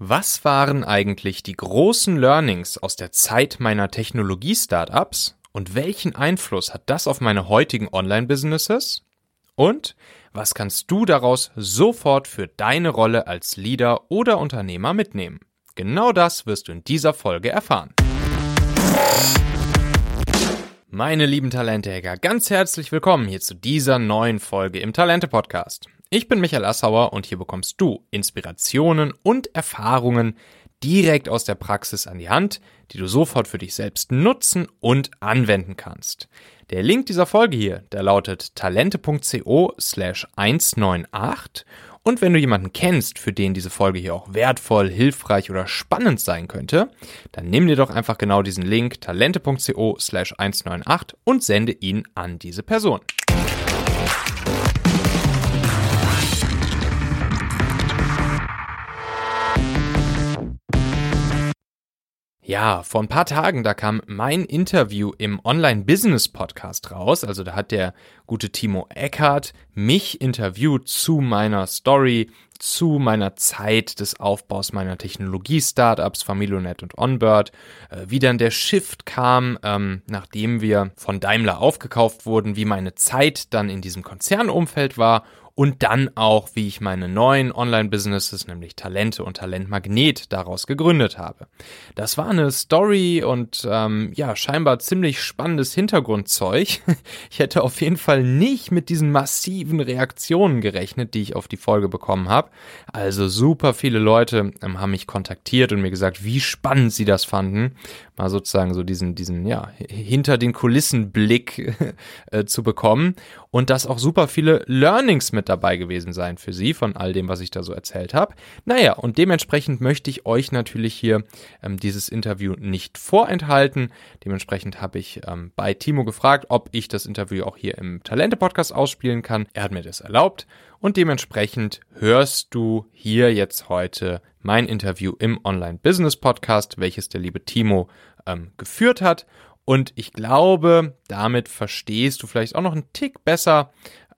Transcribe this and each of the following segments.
Was waren eigentlich die großen Learnings aus der Zeit meiner Technologie-Startups und welchen Einfluss hat das auf meine heutigen Online-Businesses? Und was kannst du daraus sofort für deine Rolle als Leader oder Unternehmer mitnehmen? Genau das wirst du in dieser Folge erfahren. Meine lieben Talente-Hacker, ganz herzlich willkommen hier zu dieser neuen Folge im Talente-Podcast. Ich bin Michael Assauer und hier bekommst du Inspirationen und Erfahrungen direkt aus der Praxis an die Hand, die du sofort für dich selbst nutzen und anwenden kannst. Der Link dieser Folge hier, der lautet talente.co slash 198 und wenn du jemanden kennst, für den diese Folge hier auch wertvoll, hilfreich oder spannend sein könnte, dann nimm dir doch einfach genau diesen Link talente.co slash 198 und sende ihn an diese Person. Ja, vor ein paar Tagen, da kam mein Interview im Online-Business-Podcast raus. Also da hat der gute Timo Eckhardt mich interviewt zu meiner Story, zu meiner Zeit des Aufbaus meiner Technologie-Startups, Familionet und Onbird, äh, wie dann der Shift kam, ähm, nachdem wir von Daimler aufgekauft wurden, wie meine Zeit dann in diesem Konzernumfeld war und dann auch, wie ich meine neuen Online-Businesses, nämlich Talente und Talentmagnet, daraus gegründet habe. Das war eine Story und ähm, ja, scheinbar ziemlich spannendes Hintergrundzeug. Ich hätte auf jeden Fall nicht mit diesen massiven Reaktionen gerechnet, die ich auf die Folge bekommen habe. Also super viele Leute ähm, haben mich kontaktiert und mir gesagt, wie spannend sie das fanden mal sozusagen so diesen, diesen, ja, hinter den Kulissen Blick äh, zu bekommen und dass auch super viele Learnings mit dabei gewesen sein für Sie von all dem, was ich da so erzählt habe. Naja, und dementsprechend möchte ich euch natürlich hier ähm, dieses Interview nicht vorenthalten. Dementsprechend habe ich ähm, bei Timo gefragt, ob ich das Interview auch hier im Talente-Podcast ausspielen kann. Er hat mir das erlaubt und dementsprechend hörst du hier jetzt heute mein Interview im Online-Business-Podcast, welches der liebe Timo ähm, geführt hat. Und ich glaube, damit verstehst du vielleicht auch noch einen Tick besser,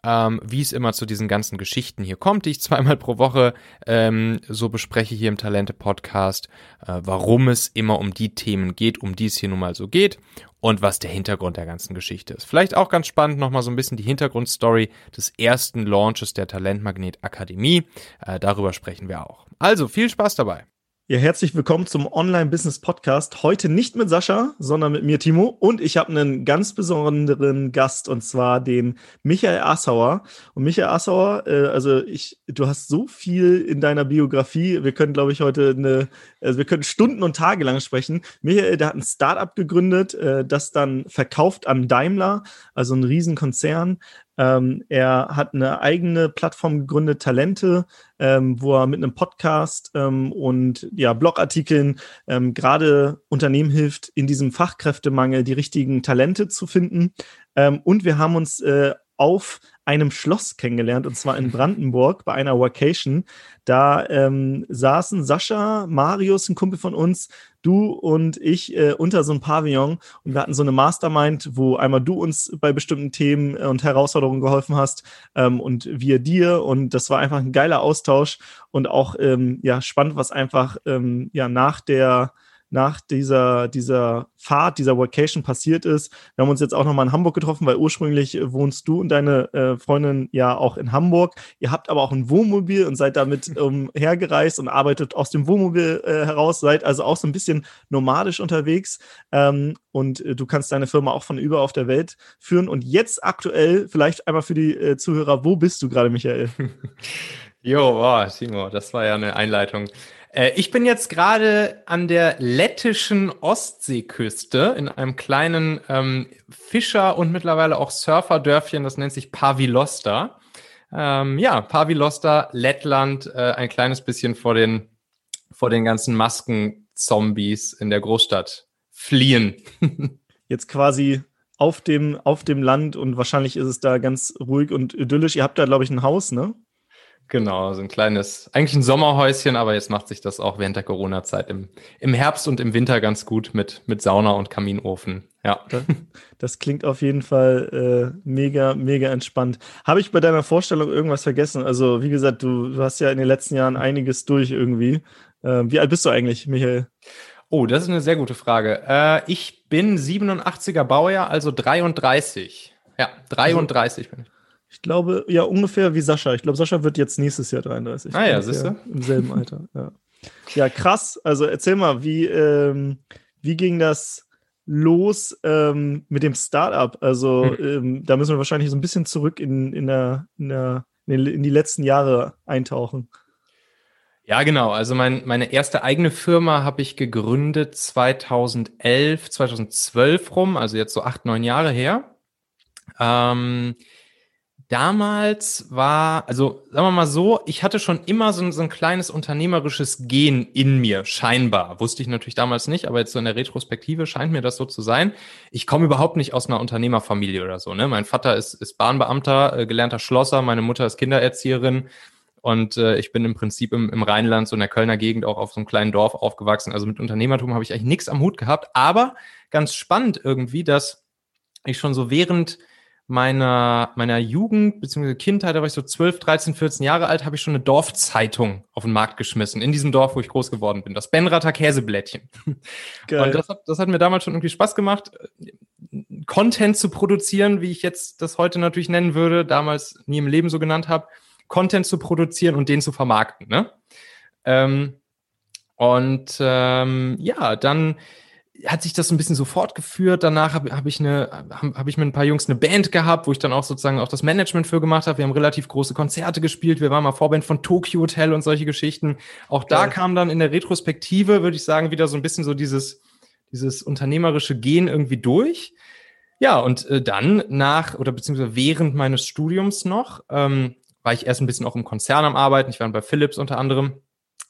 ähm, wie es immer zu diesen ganzen Geschichten hier kommt, die ich zweimal pro Woche ähm, so bespreche hier im Talente-Podcast, äh, warum es immer um die Themen geht, um die es hier nun mal so geht und was der Hintergrund der ganzen Geschichte ist. Vielleicht auch ganz spannend nochmal so ein bisschen die Hintergrundstory des ersten Launches der Talentmagnet Akademie. Äh, darüber sprechen wir auch. Also viel Spaß dabei. Ja, herzlich willkommen zum Online-Business-Podcast. Heute nicht mit Sascha, sondern mit mir, Timo. Und ich habe einen ganz besonderen Gast, und zwar den Michael Assauer. Und Michael Assauer, äh, also ich, du hast so viel in deiner Biografie. Wir können, glaube ich, heute eine, also wir können Stunden und Tage lang sprechen. Michael, der hat ein Startup gegründet, äh, das dann verkauft an Daimler, also ein Riesenkonzern. Ähm, er hat eine eigene Plattform gegründet, Talente, ähm, wo er mit einem Podcast ähm, und ja, Blogartikeln ähm, gerade Unternehmen hilft, in diesem Fachkräftemangel die richtigen Talente zu finden. Ähm, und wir haben uns äh, auf einem Schloss kennengelernt, und zwar in Brandenburg bei einer Vacation. Da ähm, saßen Sascha, Marius, ein Kumpel von uns, du und ich äh, unter so einem Pavillon. Und wir hatten so eine Mastermind, wo einmal du uns bei bestimmten Themen äh, und Herausforderungen geholfen hast ähm, und wir dir. Und das war einfach ein geiler Austausch und auch ähm, ja spannend, was einfach ähm, ja nach der nach dieser, dieser Fahrt, dieser Vacation passiert ist. Wir haben uns jetzt auch nochmal in Hamburg getroffen, weil ursprünglich wohnst du und deine äh, Freundin ja auch in Hamburg. Ihr habt aber auch ein Wohnmobil und seid damit umhergereist und arbeitet aus dem Wohnmobil äh, heraus, seid also auch so ein bisschen nomadisch unterwegs. Ähm, und äh, du kannst deine Firma auch von über auf der Welt führen. Und jetzt aktuell, vielleicht einmal für die äh, Zuhörer, wo bist du gerade, Michael? Jo, wow, Timo, das war ja eine Einleitung. Äh, ich bin jetzt gerade an der lettischen Ostseeküste in einem kleinen ähm, Fischer- und mittlerweile auch Surferdörfchen, das nennt sich Pavilosta. Ähm, ja, Pavilosta, Lettland, äh, ein kleines bisschen vor den, vor den ganzen Masken-Zombies in der Großstadt fliehen. jetzt quasi auf dem, auf dem Land und wahrscheinlich ist es da ganz ruhig und idyllisch. Ihr habt da, glaube ich, ein Haus, ne? Genau, so ein kleines, eigentlich ein Sommerhäuschen, aber jetzt macht sich das auch während der Corona-Zeit im, im Herbst und im Winter ganz gut mit, mit Sauna und Kaminofen. Ja. Das, klingt auf jeden Fall äh, mega, mega entspannt. Habe ich bei deiner Vorstellung irgendwas vergessen? Also, wie gesagt, du, du hast ja in den letzten Jahren einiges durch irgendwie. Äh, wie alt bist du eigentlich, Michael? Oh, das ist eine sehr gute Frage. Äh, ich bin 87er Baujahr, also 33. Ja, 33 also, bin ich. Ich glaube, ja, ungefähr wie Sascha. Ich glaube, Sascha wird jetzt nächstes Jahr 33. Ah ja, siehst du? Im selben Alter, ja. Ja, krass. Also erzähl mal, wie, ähm, wie ging das los ähm, mit dem Startup? Also hm. ähm, da müssen wir wahrscheinlich so ein bisschen zurück in, in, der, in, der, in die letzten Jahre eintauchen. Ja, genau. Also mein, meine erste eigene Firma habe ich gegründet 2011, 2012 rum, also jetzt so acht, neun Jahre her. Ähm, damals war, also sagen wir mal so, ich hatte schon immer so ein, so ein kleines unternehmerisches Gen in mir, scheinbar. Wusste ich natürlich damals nicht, aber jetzt so in der Retrospektive scheint mir das so zu sein. Ich komme überhaupt nicht aus einer Unternehmerfamilie oder so. Ne? Mein Vater ist, ist Bahnbeamter, äh, gelernter Schlosser, meine Mutter ist Kindererzieherin. Und äh, ich bin im Prinzip im, im Rheinland, so in der Kölner Gegend, auch auf so einem kleinen Dorf aufgewachsen. Also mit Unternehmertum habe ich eigentlich nichts am Hut gehabt. Aber ganz spannend irgendwie, dass ich schon so während meiner, meiner Jugend bzw. Kindheit, da war ich so 12, 13, 14 Jahre alt, habe ich schon eine Dorfzeitung auf den Markt geschmissen, in diesem Dorf, wo ich groß geworden bin. Das Benrather Käseblättchen. Geil. Und das hat, das hat mir damals schon irgendwie Spaß gemacht, Content zu produzieren, wie ich jetzt das heute natürlich nennen würde, damals nie im Leben so genannt habe, Content zu produzieren und den zu vermarkten. Ne? Ähm, und ähm, ja, dann hat sich das ein bisschen so fortgeführt. Danach habe hab ich eine, habe hab ich mit ein paar Jungs eine Band gehabt, wo ich dann auch sozusagen auch das Management für gemacht habe. Wir haben relativ große Konzerte gespielt. Wir waren mal Vorband von Tokyo Hotel und solche Geschichten. Auch da ja. kam dann in der Retrospektive, würde ich sagen, wieder so ein bisschen so dieses, dieses unternehmerische Gehen irgendwie durch. Ja, und äh, dann nach oder beziehungsweise während meines Studiums noch, ähm, war ich erst ein bisschen auch im Konzern am Arbeiten. Ich war bei Philips unter anderem.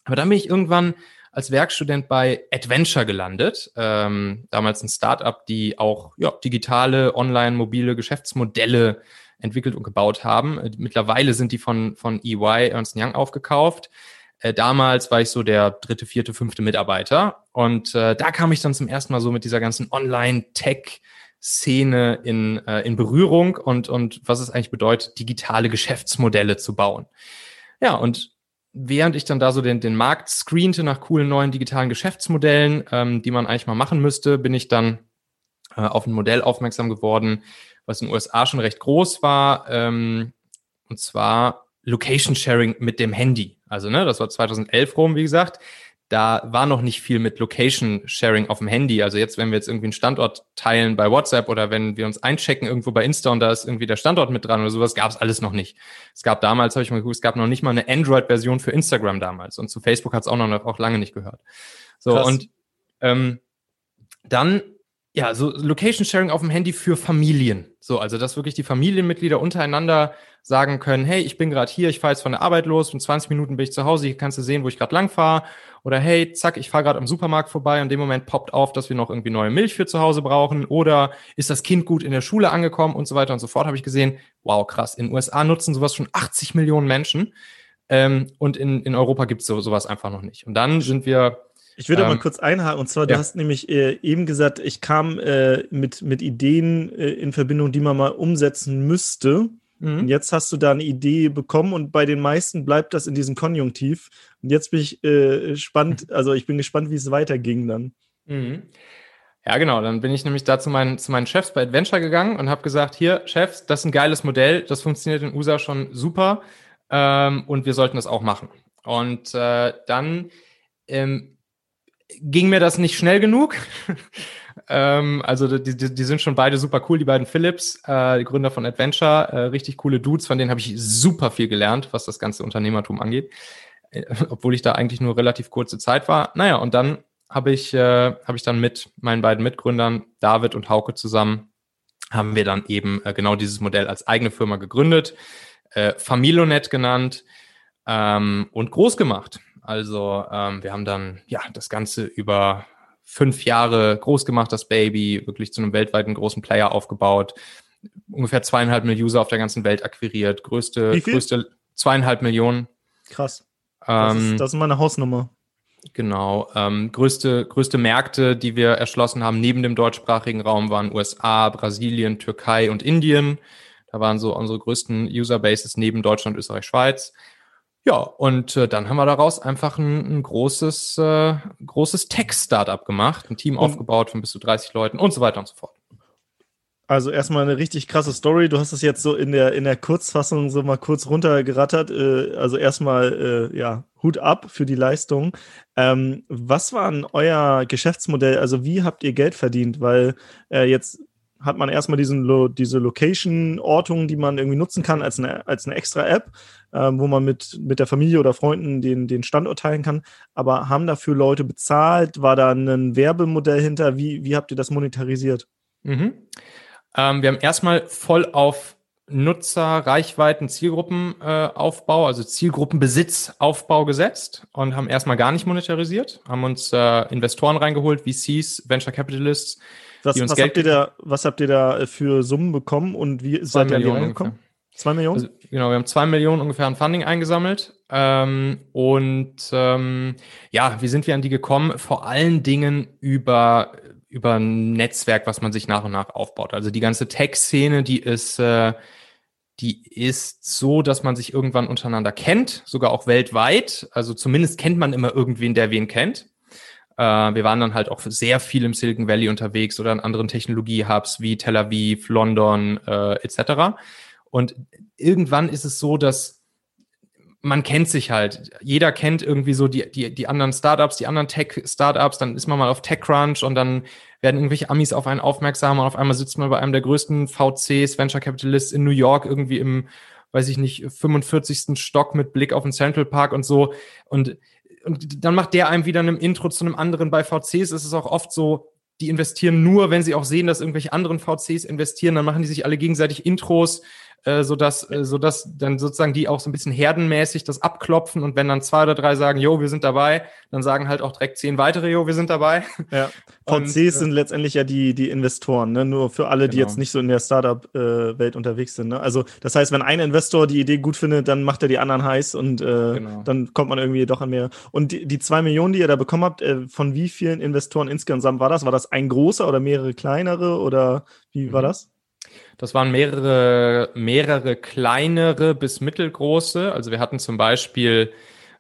Aber dann bin ich irgendwann als Werkstudent bei Adventure gelandet. Ähm, damals ein Startup, die auch ja, digitale, online, mobile Geschäftsmodelle entwickelt und gebaut haben. Äh, mittlerweile sind die von, von EY Ernst Young aufgekauft. Äh, damals war ich so der dritte, vierte, fünfte Mitarbeiter. Und äh, da kam ich dann zum ersten Mal so mit dieser ganzen Online-Tech- Szene in, äh, in Berührung und, und was es eigentlich bedeutet, digitale Geschäftsmodelle zu bauen. Ja, und während ich dann da so den, den Markt screente nach coolen neuen digitalen Geschäftsmodellen, ähm, die man eigentlich mal machen müsste, bin ich dann äh, auf ein Modell aufmerksam geworden, was in den USA schon recht groß war, ähm, und zwar Location Sharing mit dem Handy. Also, ne, das war 2011 rum, wie gesagt da war noch nicht viel mit Location Sharing auf dem Handy. Also jetzt, wenn wir jetzt irgendwie einen Standort teilen bei WhatsApp oder wenn wir uns einchecken irgendwo bei Insta und da ist irgendwie der Standort mit dran oder sowas, gab es alles noch nicht. Es gab damals, habe ich mal geguckt, es gab noch nicht mal eine Android-Version für Instagram damals und zu Facebook hat es auch noch auch lange nicht gehört. So Krass. und ähm, dann ja, so Location Sharing auf dem Handy für Familien. So, also dass wirklich die Familienmitglieder untereinander sagen können, hey, ich bin gerade hier, ich fahre jetzt von der Arbeit los, in 20 Minuten bin ich zu Hause, hier kannst du sehen, wo ich gerade lang fahre. Oder hey, zack, ich fahre gerade am Supermarkt vorbei und in dem Moment poppt auf, dass wir noch irgendwie neue Milch für zu Hause brauchen. Oder ist das Kind gut in der Schule angekommen und so weiter und so fort, habe ich gesehen, wow, krass, in den USA nutzen sowas schon 80 Millionen Menschen. Ähm, und in, in Europa gibt es so, sowas einfach noch nicht. Und dann sind wir ich würde ähm, mal kurz einhaken. Und zwar, ja. du hast nämlich äh, eben gesagt, ich kam äh, mit, mit Ideen äh, in Verbindung, die man mal umsetzen müsste. Mhm. Und jetzt hast du da eine Idee bekommen und bei den meisten bleibt das in diesem Konjunktiv. Und jetzt bin ich äh, spannend, also ich bin gespannt, wie es weiterging dann. Mhm. Ja, genau. Dann bin ich nämlich da zu meinen, zu meinen Chefs bei Adventure gegangen und habe gesagt, hier, Chefs, das ist ein geiles Modell, das funktioniert in USA schon super ähm, und wir sollten das auch machen. Und äh, dann ähm, ging mir das nicht schnell genug. ähm, also die, die, die, sind schon beide super cool, die beiden Philips, äh, die Gründer von Adventure, äh, richtig coole Dudes, von denen habe ich super viel gelernt, was das ganze Unternehmertum angeht, äh, obwohl ich da eigentlich nur relativ kurze Zeit war. Naja, und dann habe ich, äh, hab ich dann mit meinen beiden Mitgründern, David und Hauke zusammen, haben wir dann eben äh, genau dieses Modell als eigene Firma gegründet, äh, Familonet genannt ähm, und groß gemacht. Also ähm, wir haben dann ja das Ganze über fünf Jahre groß gemacht, das Baby, wirklich zu einem weltweiten großen Player aufgebaut, ungefähr zweieinhalb Millionen User auf der ganzen Welt akquiriert, größte, größte zweieinhalb Millionen. Krass. Das, ähm, ist, das ist meine Hausnummer. Genau. Ähm, größte, größte Märkte, die wir erschlossen haben, neben dem deutschsprachigen Raum, waren USA, Brasilien, Türkei und Indien. Da waren so unsere größten Userbases neben Deutschland, Österreich, Schweiz. Ja, und äh, dann haben wir daraus einfach ein, ein großes, äh, großes Tech-Startup gemacht, ein Team und aufgebaut von bis zu 30 Leuten und so weiter und so fort. Also erstmal eine richtig krasse Story. Du hast es jetzt so in der, in der Kurzfassung so mal kurz runtergerattert. Äh, also erstmal, äh, ja, Hut ab für die Leistung. Ähm, was war denn euer Geschäftsmodell? Also wie habt ihr Geld verdient? Weil äh, jetzt hat man erstmal diesen diese Location-Ortung, die man irgendwie nutzen kann als eine, als eine extra App, äh, wo man mit, mit der Familie oder Freunden den, den Standort teilen kann. Aber haben dafür Leute bezahlt? War da ein Werbemodell hinter? Wie, wie habt ihr das monetarisiert? Mhm. Ähm, wir haben erstmal voll auf Nutzer, Reichweiten, Zielgruppenaufbau, äh, also Zielgruppenbesitzaufbau gesetzt und haben erstmal gar nicht monetarisiert, haben uns äh, Investoren reingeholt, VCs, Venture Capitalists, was, was habt ihr da, was habt ihr da äh, für Summen bekommen und wie seid ihr an die rangekommen? Zwei Millionen? Also, genau, wir haben zwei Millionen ungefähr an Funding eingesammelt. Ähm, und ähm, ja, wie sind wir an die gekommen? Vor allen Dingen über, über ein Netzwerk, was man sich nach und nach aufbaut. Also die ganze Tech-Szene, die ist, äh, die ist so, dass man sich irgendwann untereinander kennt, sogar auch weltweit. Also zumindest kennt man immer irgendwen, der wen kennt. Äh, wir waren dann halt auch sehr viel im Silicon Valley unterwegs oder in anderen Technologie-Hubs wie Tel Aviv, London äh, etc. Und irgendwann ist es so, dass man kennt sich halt. Jeder kennt irgendwie so die, die, die anderen Startups, die anderen Tech-Startups. Dann ist man mal auf TechCrunch und dann werden irgendwelche Amis auf einen aufmerksam und auf einmal sitzt man bei einem der größten VCs, Venture Capitalists in New York irgendwie im, weiß ich nicht, 45. Stock mit Blick auf den Central Park und so. Und und dann macht der einem wieder ein Intro zu einem anderen. Bei VCs ist es auch oft so, die investieren nur, wenn sie auch sehen, dass irgendwelche anderen VCs investieren, dann machen die sich alle gegenseitig Intros äh, sodass, äh, sodass dann sozusagen die auch so ein bisschen herdenmäßig das abklopfen und wenn dann zwei oder drei sagen, jo, wir sind dabei, dann sagen halt auch direkt zehn weitere, jo, wir sind dabei. Ja. VCs äh, sind letztendlich ja die, die Investoren, ne? nur für alle, die genau. jetzt nicht so in der Startup-Welt unterwegs sind. Ne? Also das heißt, wenn ein Investor die Idee gut findet, dann macht er die anderen heiß und genau. dann kommt man irgendwie doch an mehr. Und die, die zwei Millionen, die ihr da bekommen habt, von wie vielen Investoren insgesamt war das? War das ein großer oder mehrere kleinere oder wie mhm. war das? Das waren mehrere, mehrere kleinere bis mittelgroße. Also wir hatten zum Beispiel,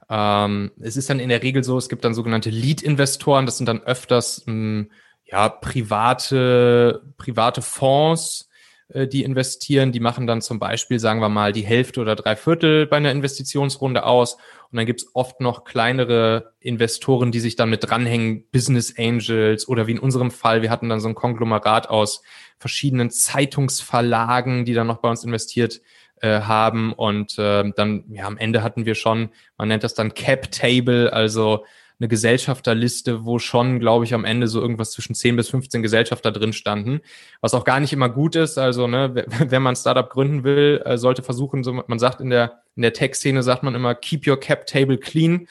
ähm, es ist dann in der Regel so, es gibt dann sogenannte Lead-Investoren, das sind dann öfters mh, hm, ja, private, private Fonds, die investieren, die machen dann zum Beispiel, sagen wir mal, die Hälfte oder drei Viertel bei einer Investitionsrunde aus. Und dann gibt's oft noch kleinere Investoren, die sich dann mit dranhängen, Business Angels oder wie in unserem Fall, wir hatten dann so ein Konglomerat aus verschiedenen Zeitungsverlagen, die dann noch bei uns investiert äh, haben. Und äh, dann, ja, am Ende hatten wir schon, man nennt das dann Cap Table, also eine Gesellschafterliste, wo schon, glaube ich, am Ende so irgendwas zwischen 10 bis 15 Gesellschafter drin standen, was auch gar nicht immer gut ist. Also, ne, wenn man ein Startup gründen will, äh, sollte versuchen, so, man sagt in der, in der Tech-Szene, sagt man immer, keep your cap table clean,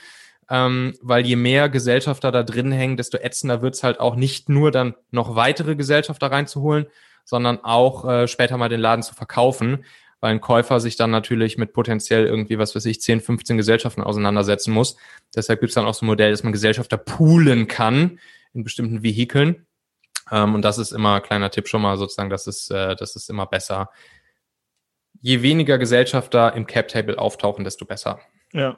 ähm, weil je mehr Gesellschafter da drin hängen, desto ätzender wird's halt auch nicht nur dann noch weitere Gesellschafter reinzuholen, sondern auch äh, später mal den Laden zu verkaufen weil ein Käufer sich dann natürlich mit potenziell irgendwie, was weiß ich, 10, 15 Gesellschaften auseinandersetzen muss. Deshalb gibt es dann auch so ein Modell, dass man Gesellschafter poolen kann in bestimmten Vehikeln. Ähm, und das ist immer ein kleiner Tipp schon mal sozusagen, das ist, äh, das ist immer besser. Je weniger Gesellschafter im Cap-Table auftauchen, desto besser. Ja.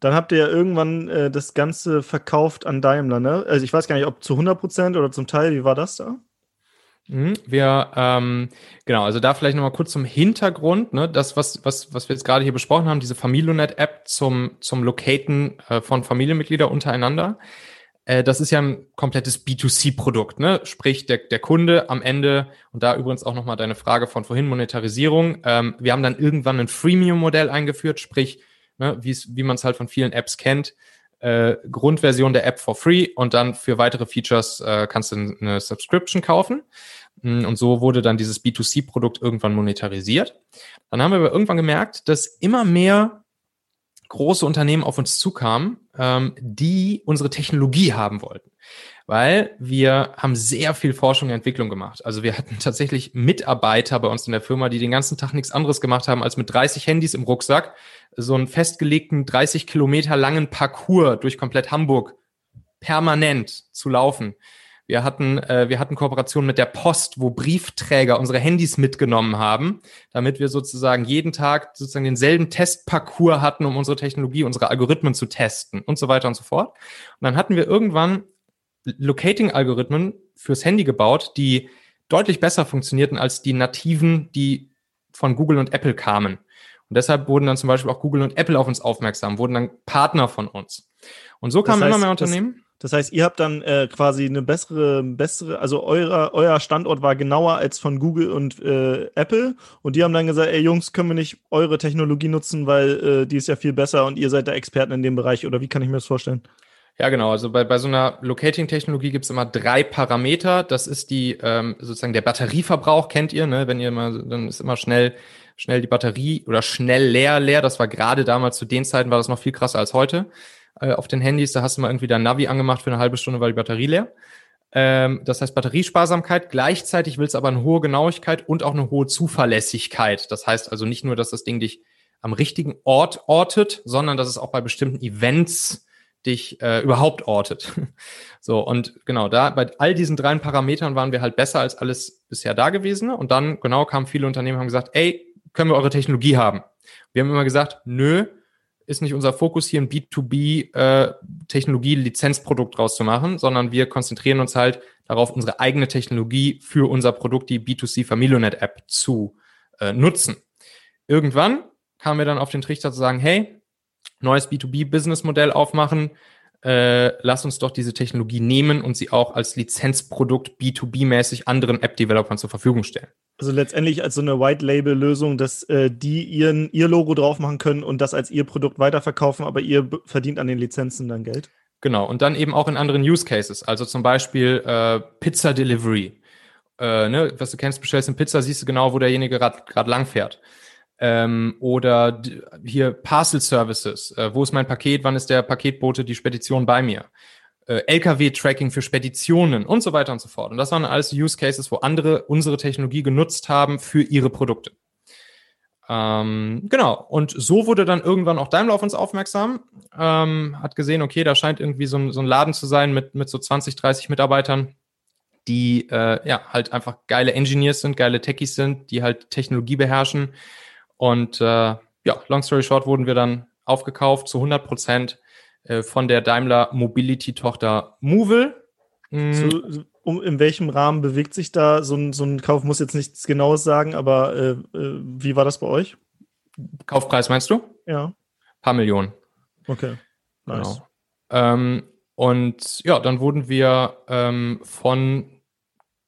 Dann habt ihr ja irgendwann äh, das Ganze verkauft an Daimler, ne? Also ich weiß gar nicht, ob zu 100 Prozent oder zum Teil, wie war das da? Mhm. Wir, ähm, genau, also da vielleicht nochmal kurz zum Hintergrund, ne, das, was, was, was wir jetzt gerade hier besprochen haben, diese Familionet-App zum, zum Locaten äh, von Familienmitgliedern untereinander. Äh, das ist ja ein komplettes B2C-Produkt, ne? Sprich, der, der Kunde am Ende, und da übrigens auch nochmal deine Frage von vorhin, Monetarisierung, ähm, wir haben dann irgendwann ein Freemium-Modell eingeführt, sprich, ne, wie man es halt von vielen Apps kennt, äh, Grundversion der App for free und dann für weitere Features äh, kannst du eine Subscription kaufen. Mm, und so wurde dann dieses B2C-Produkt irgendwann monetarisiert. Dann haben wir aber irgendwann gemerkt, dass immer mehr große Unternehmen auf uns zukamen, ähm, die unsere Technologie haben wollten. Weil wir haben sehr viel Forschung und Entwicklung gemacht. Also wir hatten tatsächlich Mitarbeiter bei uns in der Firma, die den ganzen Tag nichts anderes gemacht haben, als mit 30 Handys im Rucksack so einen festgelegten 30 Kilometer langen Parcours durch komplett Hamburg permanent zu laufen. Wir hatten, äh, wir hatten Kooperation mit der Post, wo Briefträger unsere Handys mitgenommen haben, damit wir sozusagen jeden Tag sozusagen denselben Testparcours hatten, um unsere Technologie, unsere Algorithmen zu testen und so weiter und so fort. Und dann hatten wir irgendwann Locating-Algorithmen fürs Handy gebaut, die deutlich besser funktionierten als die nativen, die von Google und Apple kamen. Und deshalb wurden dann zum Beispiel auch Google und Apple auf uns aufmerksam, wurden dann Partner von uns. Und so kamen das heißt, immer mehr Unternehmen. Das, das heißt, ihr habt dann äh, quasi eine bessere, bessere, also euer, euer Standort war genauer als von Google und äh, Apple. Und die haben dann gesagt, ey Jungs, können wir nicht eure Technologie nutzen, weil äh, die ist ja viel besser und ihr seid da Experten in dem Bereich. Oder wie kann ich mir das vorstellen? Ja, genau. Also bei, bei so einer Locating-Technologie gibt es immer drei Parameter. Das ist die ähm, sozusagen der Batterieverbrauch, kennt ihr, ne? Wenn ihr mal, dann ist immer schnell, schnell die Batterie oder schnell leer, leer. Das war gerade damals zu den Zeiten war das noch viel krasser als heute. Äh, auf den Handys, da hast du mal irgendwie dein Navi angemacht für eine halbe Stunde, war die Batterie leer. Ähm, das heißt Batteriesparsamkeit. Gleichzeitig willst du aber eine hohe Genauigkeit und auch eine hohe Zuverlässigkeit. Das heißt also nicht nur, dass das Ding dich am richtigen Ort ortet, sondern dass es auch bei bestimmten Events dich äh, überhaupt ortet. so, und genau, da bei all diesen drei Parametern waren wir halt besser als alles bisher Dagewesene. Und dann, genau, kamen viele Unternehmen haben gesagt, ey, können wir eure Technologie haben? Wir haben immer gesagt, nö, ist nicht unser Fokus, hier ein B2B-Technologie-Lizenzprodukt äh, draus zu machen, sondern wir konzentrieren uns halt darauf, unsere eigene Technologie für unser Produkt, die B2C Familionet App, zu äh, nutzen. Irgendwann kamen wir dann auf den Trichter zu sagen, hey, neues B2B-Business-Modell aufmachen, äh, lass uns doch diese Technologie nehmen und sie auch als Lizenzprodukt B2B-mäßig anderen App-Developern zur Verfügung stellen. Also letztendlich als so eine White-Label-Lösung, dass äh, die ihren, ihr Logo drauf machen können und das als ihr Produkt weiterverkaufen, aber ihr verdient an den Lizenzen dann Geld. Genau, und dann eben auch in anderen Use Cases, also zum Beispiel äh, Pizza Delivery. Äh, ne, was du kennst, bestellst eine Pizza, siehst du genau, wo derjenige gerade lang fährt ähm, oder hier Parcel Services. Äh, wo ist mein Paket? Wann ist der Paketbote die Spedition bei mir? Äh, LKW-Tracking für Speditionen und so weiter und so fort. Und das waren alles Use Cases, wo andere unsere Technologie genutzt haben für ihre Produkte. Ähm, genau. Und so wurde dann irgendwann auch Daimler auf uns aufmerksam, ähm, hat gesehen, okay, da scheint irgendwie so ein, so ein Laden zu sein mit, mit so 20, 30 Mitarbeitern, die äh, ja halt einfach geile Engineers sind, geile Techies sind, die halt Technologie beherrschen und äh, ja, long story short wurden wir dann aufgekauft zu 100 Prozent äh, von der Daimler Mobility Tochter Movil. Mhm. So, um, in welchem Rahmen bewegt sich da so ein, so ein Kauf? Muss jetzt nichts Genaues sagen, aber äh, äh, wie war das bei euch? Kaufpreis meinst du? Ja. Ein paar Millionen. Okay. Nice. Genau. Ähm, und ja, dann wurden wir ähm, von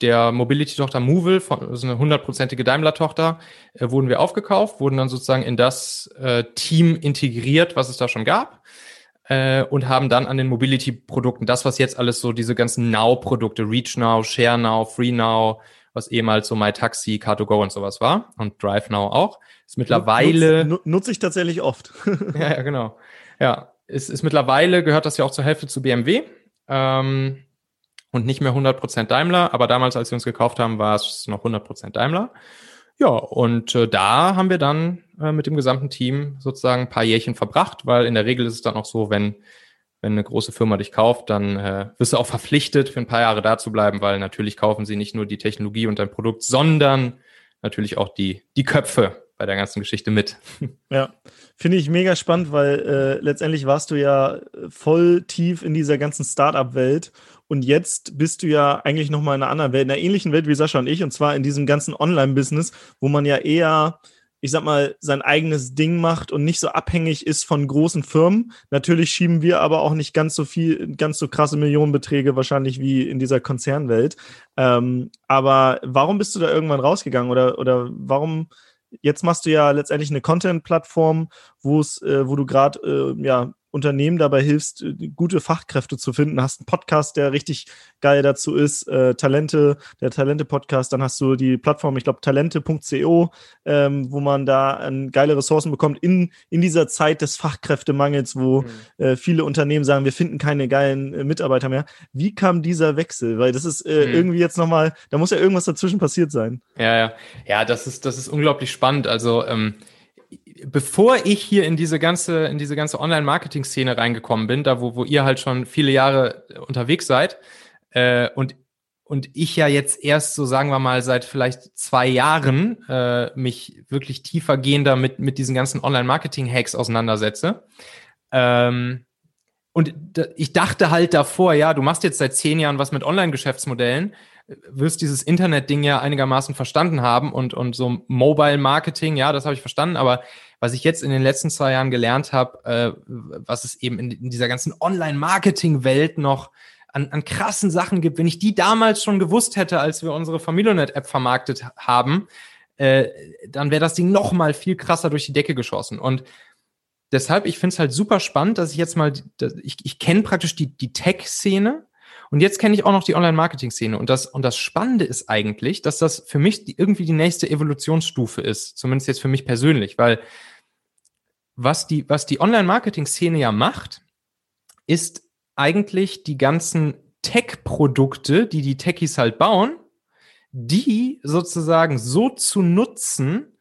der Mobility-Tochter Movil, also eine hundertprozentige Daimler-Tochter, äh, wurden wir aufgekauft, wurden dann sozusagen in das äh, Team integriert, was es da schon gab. Äh, und haben dann an den Mobility-Produkten, das, was jetzt alles so diese ganzen Now-Produkte, Reach Now, Share Now, Free Now, was ehemals so MyTaxi, Car2Go und sowas war und Drive Now auch, ist mittlerweile. Nutze, nutze ich tatsächlich oft. ja, ja, genau. Ja, ist, ist mittlerweile gehört das ja auch zur Hälfte zu BMW. Ähm, und nicht mehr 100% Daimler, aber damals, als sie uns gekauft haben, war es noch 100% Daimler. Ja, und äh, da haben wir dann äh, mit dem gesamten Team sozusagen ein paar Jährchen verbracht, weil in der Regel ist es dann auch so, wenn, wenn eine große Firma dich kauft, dann äh, wirst du auch verpflichtet, für ein paar Jahre da zu bleiben, weil natürlich kaufen sie nicht nur die Technologie und dein Produkt, sondern natürlich auch die, die Köpfe bei der ganzen Geschichte mit. Ja, finde ich mega spannend, weil äh, letztendlich warst du ja voll tief in dieser ganzen Startup-Welt und jetzt bist du ja eigentlich noch mal in einer anderen Welt, in einer ähnlichen Welt wie Sascha und ich, und zwar in diesem ganzen Online-Business, wo man ja eher, ich sag mal, sein eigenes Ding macht und nicht so abhängig ist von großen Firmen. Natürlich schieben wir aber auch nicht ganz so viel, ganz so krasse Millionenbeträge wahrscheinlich wie in dieser Konzernwelt. Ähm, aber warum bist du da irgendwann rausgegangen oder, oder warum jetzt machst du ja letztendlich eine Content-Plattform, wo es, äh, wo du gerade äh, ja Unternehmen dabei hilfst, äh, gute Fachkräfte zu finden. Hast einen Podcast, der richtig geil dazu ist, äh, Talente, der Talente-Podcast. Dann hast du die Plattform, ich glaube, talente.co, ähm, wo man da an geile Ressourcen bekommt in, in dieser Zeit des Fachkräftemangels, wo mhm. äh, viele Unternehmen sagen, wir finden keine geilen äh, Mitarbeiter mehr. Wie kam dieser Wechsel? Weil das ist äh, mhm. irgendwie jetzt nochmal, da muss ja irgendwas dazwischen passiert sein. Ja, ja. Ja, das ist, das ist unglaublich spannend. Also, ähm, bevor ich hier in diese ganze, in diese ganze Online-Marketing-Szene reingekommen bin, da wo, wo ihr halt schon viele Jahre unterwegs seid, äh, und und ich ja jetzt erst so, sagen wir mal, seit vielleicht zwei Jahren äh, mich wirklich tiefergehender mit, mit diesen ganzen Online-Marketing-Hacks auseinandersetze. Ähm, und ich dachte halt davor, ja, du machst jetzt seit zehn Jahren was mit Online-Geschäftsmodellen, wirst dieses Internet-Ding ja einigermaßen verstanden haben und, und so Mobile-Marketing, ja, das habe ich verstanden, aber was ich jetzt in den letzten zwei Jahren gelernt habe, äh, was es eben in, in dieser ganzen Online-Marketing-Welt noch an, an krassen Sachen gibt, wenn ich die damals schon gewusst hätte, als wir unsere Familionet-App vermarktet haben, äh, dann wäre das Ding noch mal viel krasser durch die Decke geschossen. Und deshalb, ich finde es halt super spannend, dass ich jetzt mal, ich, ich kenne praktisch die, die Tech-Szene, und jetzt kenne ich auch noch die Online-Marketing-Szene. Und das, und das Spannende ist eigentlich, dass das für mich die, irgendwie die nächste Evolutionsstufe ist. Zumindest jetzt für mich persönlich, weil was die, was die Online-Marketing-Szene ja macht, ist eigentlich die ganzen Tech-Produkte, die die Techies halt bauen, die sozusagen so zu nutzen,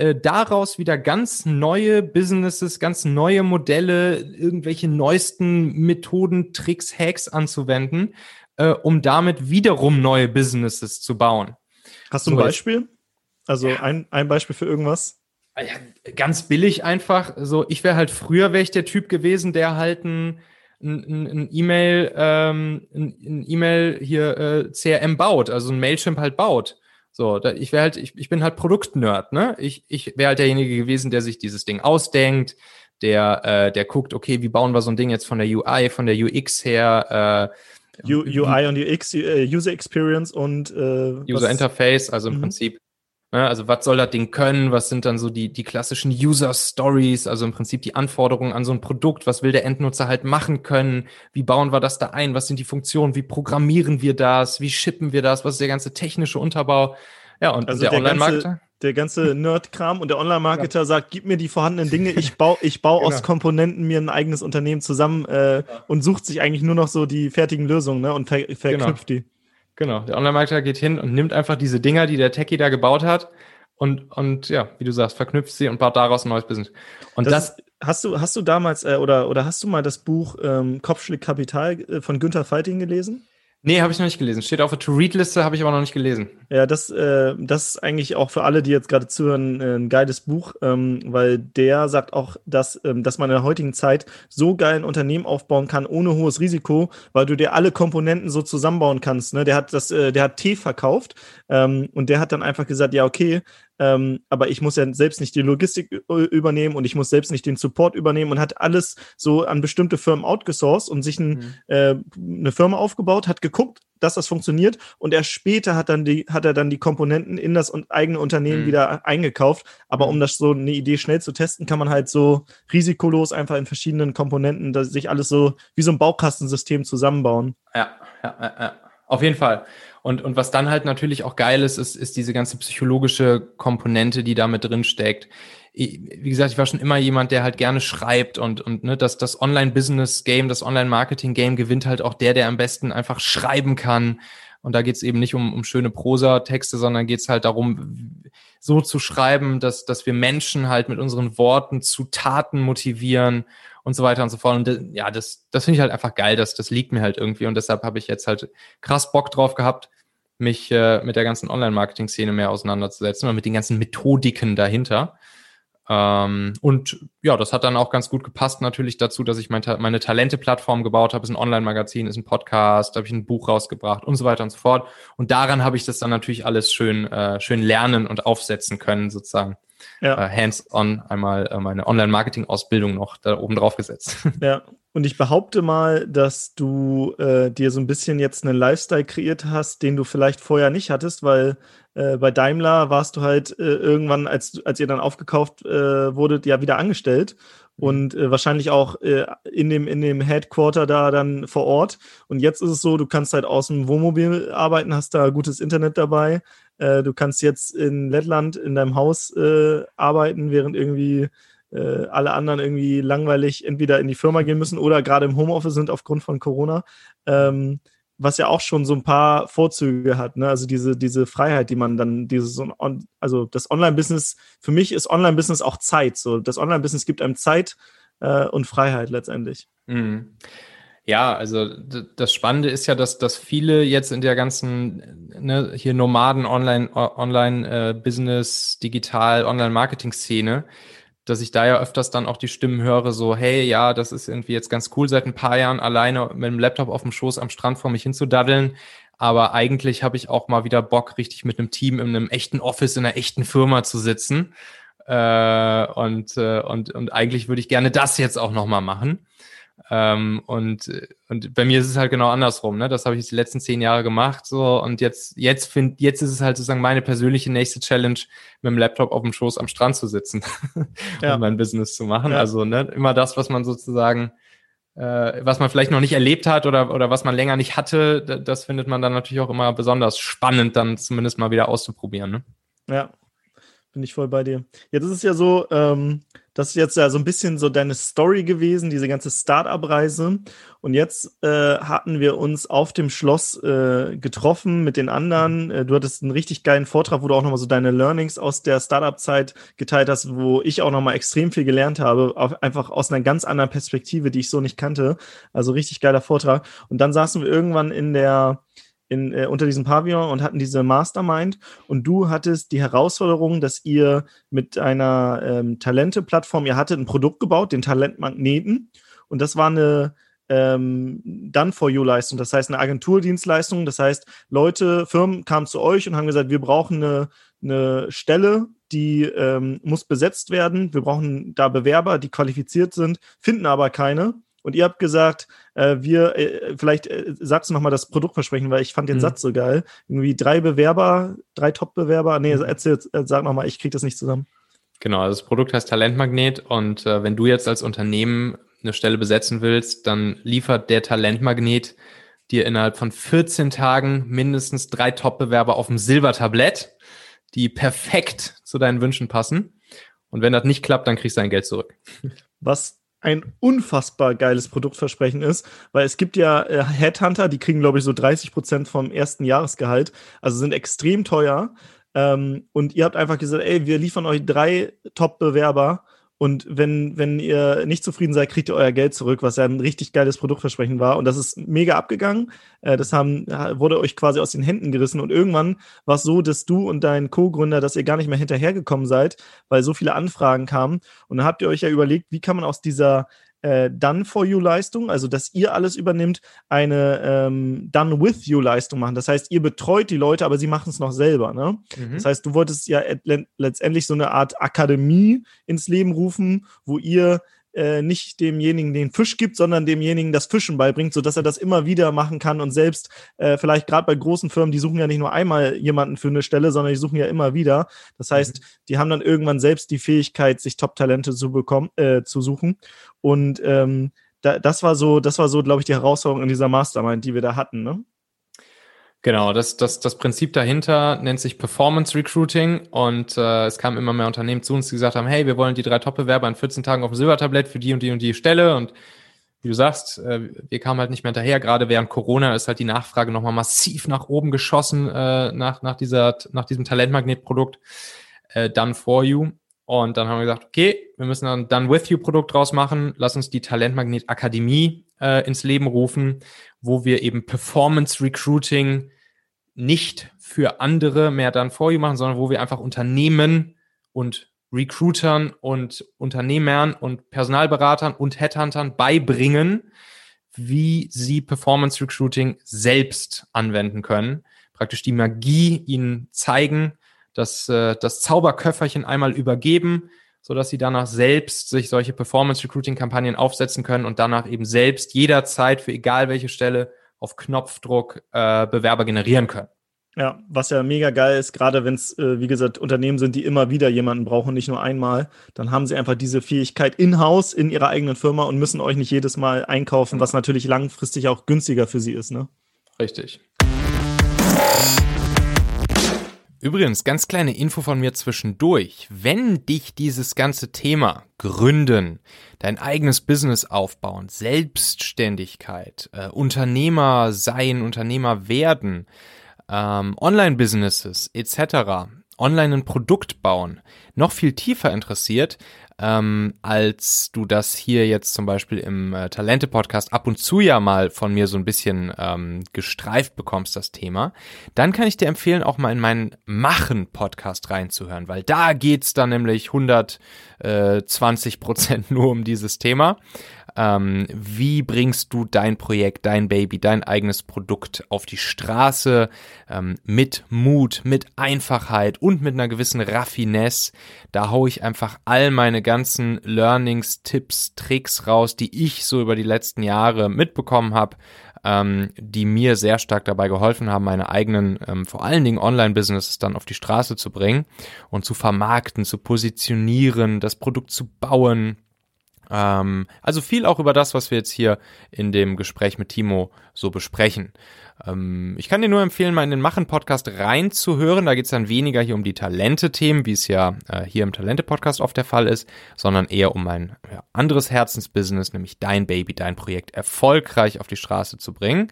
äh, daraus wieder ganz neue Businesses, ganz neue Modelle, irgendwelche neuesten Methoden, Tricks, Hacks anzuwenden, äh, um damit wiederum neue Businesses zu bauen. Hast du ein so Beispiel? Also ja. ein, ein Beispiel für irgendwas? Ah ja, ganz billig einfach. So, ich wäre halt früher wäre ich der Typ gewesen, der halt ein ein, E-Mail, ähm, ein, ein E-Mail hier äh, CRM baut, also ein Mailchimp halt baut. So, da, ich wäre halt, ich, ich bin halt Produktnerd, ne? Ich, ich wäre halt derjenige gewesen, der sich dieses Ding ausdenkt, der, äh, der guckt, okay, wie bauen wir so ein Ding jetzt von der UI, von der UX her, äh, UI und UX, äh, User Experience und äh, User Interface, also im mhm. Prinzip also was soll das Ding können? Was sind dann so die, die klassischen User Stories? Also im Prinzip die Anforderungen an so ein Produkt. Was will der Endnutzer halt machen können? Wie bauen wir das da ein? Was sind die Funktionen? Wie programmieren wir das? Wie shippen wir das? Was ist der ganze technische Unterbau? Ja, und also der, der Online-Marketer? Der ganze Nerd-Kram und der Online-Marketer ja. sagt, gib mir die vorhandenen Dinge, ich baue ich bau genau. aus Komponenten mir ein eigenes Unternehmen zusammen äh, ja. und sucht sich eigentlich nur noch so die fertigen Lösungen ne, und ver verknüpft genau. die. Genau, der Online-Marketer geht hin und nimmt einfach diese Dinger, die der Techie da gebaut hat und, und ja, wie du sagst, verknüpft sie und baut daraus ein neues Business. Und das, das hast du, hast du damals äh, oder, oder hast du mal das Buch ähm, Kopfschlick Kapital äh, von Günther Feiting gelesen? Nee, habe ich noch nicht gelesen. Steht auf der To-Read-Liste, habe ich aber noch nicht gelesen. Ja, das, äh, das ist eigentlich auch für alle, die jetzt gerade zuhören, äh, ein geiles Buch, ähm, weil der sagt auch, dass, ähm, dass man in der heutigen Zeit so geil ein Unternehmen aufbauen kann, ohne hohes Risiko, weil du dir alle Komponenten so zusammenbauen kannst. Ne? Der hat das, äh, der hat Tee verkauft ähm, und der hat dann einfach gesagt, ja, okay, ähm, aber ich muss ja selbst nicht die Logistik übernehmen und ich muss selbst nicht den Support übernehmen und hat alles so an bestimmte Firmen outgesourced und sich ein, mhm. äh, eine Firma aufgebaut, hat geguckt, dass das funktioniert und erst später hat dann die hat er dann die Komponenten in das eigene Unternehmen mhm. wieder eingekauft. Aber mhm. um das so eine Idee schnell zu testen, kann man halt so risikolos einfach in verschiedenen Komponenten dass sich alles so wie so ein Baukastensystem zusammenbauen. Ja, ja, ja, ja. Auf jeden Fall. Und, und was dann halt natürlich auch geil ist, ist, ist diese ganze psychologische Komponente, die da mit drin steckt. Wie gesagt, ich war schon immer jemand, der halt gerne schreibt und, und ne, dass das Online-Business-Game, das Online-Marketing-Game gewinnt halt auch der, der am besten einfach schreiben kann. Und da geht's eben nicht um, um schöne Prosa-Texte, sondern geht's halt darum, so zu schreiben, dass, dass wir Menschen halt mit unseren Worten zu Taten motivieren und so weiter und so fort. Und ja, das, das finde ich halt einfach geil, das, das liegt mir halt irgendwie und deshalb habe ich jetzt halt krass Bock drauf gehabt, mich äh, mit der ganzen Online-Marketing-Szene mehr auseinanderzusetzen und mit den ganzen Methodiken dahinter. Ähm, und ja, das hat dann auch ganz gut gepasst natürlich dazu, dass ich mein, meine Talente-Plattform gebaut habe. Ist ein Online-Magazin, ist ein Podcast, habe ich ein Buch rausgebracht und so weiter und so fort. Und daran habe ich das dann natürlich alles schön, äh, schön lernen und aufsetzen können, sozusagen ja. äh, hands-on einmal äh, meine Online-Marketing-Ausbildung noch da oben drauf gesetzt. Ja, und ich behaupte mal, dass du äh, dir so ein bisschen jetzt einen Lifestyle kreiert hast, den du vielleicht vorher nicht hattest, weil äh, bei Daimler warst du halt äh, irgendwann, als, als ihr dann aufgekauft äh, wurdet, ja wieder angestellt mhm. und äh, wahrscheinlich auch äh, in, dem, in dem Headquarter da dann vor Ort. Und jetzt ist es so, du kannst halt aus dem Wohnmobil arbeiten, hast da gutes Internet dabei, äh, du kannst jetzt in Lettland in deinem Haus äh, arbeiten, während irgendwie äh, alle anderen irgendwie langweilig entweder in die Firma gehen müssen oder gerade im Homeoffice sind aufgrund von Corona. Ähm, was ja auch schon so ein paar Vorzüge hat, ne? Also diese, diese Freiheit, die man dann, dieses, also das Online-Business, für mich ist Online-Business auch Zeit. So, das Online-Business gibt einem Zeit äh, und Freiheit letztendlich. Mhm. Ja, also das Spannende ist ja, dass, dass viele jetzt in der ganzen ne, hier Nomaden Online Online äh, Business, Digital Online Marketing Szene, dass ich da ja öfters dann auch die Stimmen höre, so hey, ja, das ist irgendwie jetzt ganz cool seit ein paar Jahren alleine mit dem Laptop auf dem Schoß am Strand vor mich hinzudaddeln, aber eigentlich habe ich auch mal wieder Bock, richtig mit einem Team in einem echten Office in einer echten Firma zu sitzen. Äh, und, äh, und, und eigentlich würde ich gerne das jetzt auch nochmal machen. Ähm, und, und bei mir ist es halt genau andersrum. Ne? Das habe ich jetzt die letzten zehn Jahre gemacht. So, und jetzt, jetzt, find, jetzt ist es halt sozusagen meine persönliche nächste Challenge, mit dem Laptop auf dem Schoß am Strand zu sitzen ja. und mein Business zu machen. Ja. Also ne, immer das, was man sozusagen, äh, was man vielleicht noch nicht erlebt hat oder, oder was man länger nicht hatte, das findet man dann natürlich auch immer besonders spannend, dann zumindest mal wieder auszuprobieren. Ne? Ja, bin ich voll bei dir. Jetzt ist es ja so, ähm, das ist jetzt ja so ein bisschen so deine Story gewesen, diese ganze Startup-Reise. Und jetzt äh, hatten wir uns auf dem Schloss äh, getroffen mit den anderen. Äh, du hattest einen richtig geilen Vortrag, wo du auch nochmal so deine Learnings aus der Startup-Zeit geteilt hast, wo ich auch nochmal extrem viel gelernt habe, auf, einfach aus einer ganz anderen Perspektive, die ich so nicht kannte. Also richtig geiler Vortrag. Und dann saßen wir irgendwann in der in, äh, unter diesem Pavillon und hatten diese Mastermind. Und du hattest die Herausforderung, dass ihr mit einer ähm, Talente-Plattform, ihr hattet ein Produkt gebaut, den Talentmagneten. Und das war eine ähm, Done-for-You-Leistung, das heißt eine Agenturdienstleistung. Das heißt, Leute, Firmen kamen zu euch und haben gesagt, wir brauchen eine, eine Stelle, die ähm, muss besetzt werden. Wir brauchen da Bewerber, die qualifiziert sind, finden aber keine. Und ihr habt gesagt, äh, wir, äh, vielleicht äh, sagst du nochmal das Produktversprechen, weil ich fand den mhm. Satz so geil. Irgendwie drei Bewerber, drei Top-Bewerber. Nee, mhm. erzähl, äh, sag nochmal, ich krieg das nicht zusammen. Genau, also das Produkt heißt Talentmagnet und äh, wenn du jetzt als Unternehmen eine Stelle besetzen willst, dann liefert der Talentmagnet dir innerhalb von 14 Tagen mindestens drei Top-Bewerber auf dem Silbertablett, die perfekt zu deinen Wünschen passen. Und wenn das nicht klappt, dann kriegst du dein Geld zurück. Was ein unfassbar geiles Produktversprechen ist, weil es gibt ja äh, Headhunter, die kriegen, glaube ich, so 30 Prozent vom ersten Jahresgehalt, also sind extrem teuer. Ähm, und ihr habt einfach gesagt, ey, wir liefern euch drei Top-Bewerber und wenn, wenn ihr nicht zufrieden seid, kriegt ihr euer Geld zurück, was ja ein richtig geiles Produktversprechen war. Und das ist mega abgegangen. Äh, das haben, wurde euch quasi aus den Händen gerissen. Und irgendwann war es so, dass du und dein Co-Gründer, dass ihr gar nicht mehr hinterhergekommen seid, weil so viele Anfragen kamen. Und dann habt ihr euch ja überlegt, wie kann man aus dieser äh, Done-for-You-Leistung, also dass ihr alles übernimmt, eine ähm, Done-with-You-Leistung machen. Das heißt, ihr betreut die Leute, aber sie machen es noch selber. Ne? Mhm. Das heißt, du wolltest ja letztendlich so eine Art Akademie ins Leben rufen, wo ihr äh, nicht demjenigen den Fisch gibt, sondern demjenigen das Fischen beibringt, sodass er das immer wieder machen kann und selbst äh, vielleicht gerade bei großen Firmen, die suchen ja nicht nur einmal jemanden für eine Stelle, sondern die suchen ja immer wieder. Das heißt, mhm. die haben dann irgendwann selbst die Fähigkeit, sich Top-Talente zu bekommen, äh, zu suchen. Und ähm, da, das war so, das war so, glaube ich, die Herausforderung in dieser Mastermind, die wir da hatten. Ne? Genau, das, das, das Prinzip dahinter nennt sich Performance Recruiting und äh, es kamen immer mehr Unternehmen zu uns, die gesagt haben, hey, wir wollen die drei Top-Bewerber in 14 Tagen auf dem Silbertablett für die und die und die Stelle und wie du sagst, äh, wir kamen halt nicht mehr hinterher. Gerade während Corona ist halt die Nachfrage nochmal massiv nach oben geschossen äh, nach, nach, dieser, nach diesem Talentmagnetprodukt äh, Done for You. Und dann haben wir gesagt, okay, wir müssen dann Done with You Produkt draus machen. Lass uns die Talentmagnet Akademie äh, ins Leben rufen, wo wir eben Performance Recruiting nicht für andere mehr dann for you machen, sondern wo wir einfach Unternehmen und Recruitern und Unternehmern und Personalberatern und Headhuntern beibringen, wie sie Performance Recruiting selbst anwenden können. Praktisch die Magie ihnen zeigen, dass äh, das Zauberköfferchen einmal übergeben, so dass sie danach selbst sich solche Performance Recruiting Kampagnen aufsetzen können und danach eben selbst jederzeit für egal welche Stelle auf Knopfdruck äh, Bewerber generieren können. Ja, was ja mega geil ist, gerade wenn es, äh, wie gesagt, Unternehmen sind, die immer wieder jemanden brauchen, nicht nur einmal, dann haben sie einfach diese Fähigkeit in-house in ihrer eigenen Firma und müssen euch nicht jedes Mal einkaufen, was natürlich langfristig auch günstiger für sie ist, ne? Richtig. Übrigens, ganz kleine Info von mir zwischendurch. Wenn dich dieses ganze Thema Gründen, dein eigenes Business aufbauen, Selbstständigkeit, äh, Unternehmer sein, Unternehmer werden, ähm, Online-Businesses etc. online ein Produkt bauen noch viel tiefer interessiert, ähm, als du das hier jetzt zum Beispiel im äh, Talente-Podcast ab und zu ja mal von mir so ein bisschen ähm, gestreift bekommst, das Thema, dann kann ich dir empfehlen, auch mal in meinen Machen-Podcast reinzuhören, weil da geht's dann nämlich 120 Prozent nur um dieses Thema. Ähm, wie bringst du dein Projekt, dein Baby, dein eigenes Produkt auf die Straße ähm, mit Mut, mit Einfachheit und mit einer gewissen Raffinesse? Da hau ich einfach all meine ganzen Learnings, Tipps, Tricks raus, die ich so über die letzten Jahre mitbekommen habe, ähm, die mir sehr stark dabei geholfen haben, meine eigenen, ähm, vor allen Dingen Online-Businesses dann auf die Straße zu bringen und zu vermarkten, zu positionieren, das Produkt zu bauen ähm, also viel auch über das, was wir jetzt hier in dem Gespräch mit Timo so besprechen. Ähm, ich kann dir nur empfehlen, mal in den Machen-Podcast reinzuhören. Da geht es dann weniger hier um die Talente-Themen, wie es ja äh, hier im Talente-Podcast oft der Fall ist, sondern eher um ein ja, anderes Herzensbusiness, nämlich dein Baby, dein Projekt erfolgreich auf die Straße zu bringen.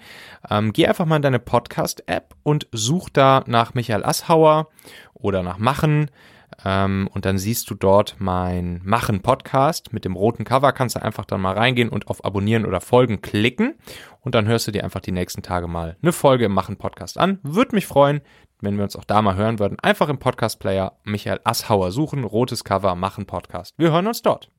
Ähm, geh einfach mal in deine Podcast-App und such da nach Michael Asshauer oder nach Machen. Ähm, und dann siehst du dort mein Machen-Podcast mit dem roten Cover. Kannst du einfach dann mal reingehen und auf Abonnieren oder Folgen klicken. Und dann hörst du dir einfach die nächsten Tage mal eine Folge im Machen-Podcast an. Würde mich freuen, wenn wir uns auch da mal hören würden. Einfach im Podcast-Player Michael Asshauer suchen, rotes Cover, Machen-Podcast. Wir hören uns dort.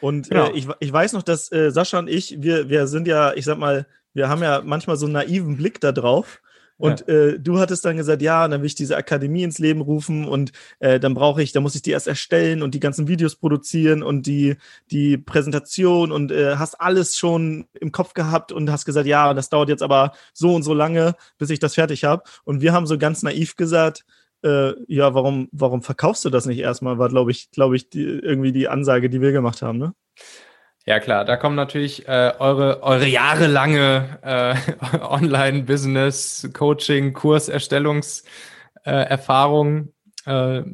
Und genau. äh, ich, ich weiß noch, dass äh, Sascha und ich, wir, wir sind ja, ich sag mal, wir haben ja manchmal so einen naiven Blick da drauf. Und ja. äh, du hattest dann gesagt, ja, dann will ich diese Akademie ins Leben rufen und äh, dann brauche ich, dann muss ich die erst erstellen und die ganzen Videos produzieren und die, die Präsentation und äh, hast alles schon im Kopf gehabt und hast gesagt, ja, das dauert jetzt aber so und so lange, bis ich das fertig habe. Und wir haben so ganz naiv gesagt, äh, ja, warum, warum verkaufst du das nicht erstmal? War, glaube ich, glaube ich, die, irgendwie die Ansage, die wir gemacht haben, ne? Ja klar, da kommen natürlich äh, eure, eure jahrelange äh, Online-Business, Coaching, Kurserstellungserfahrung äh, äh,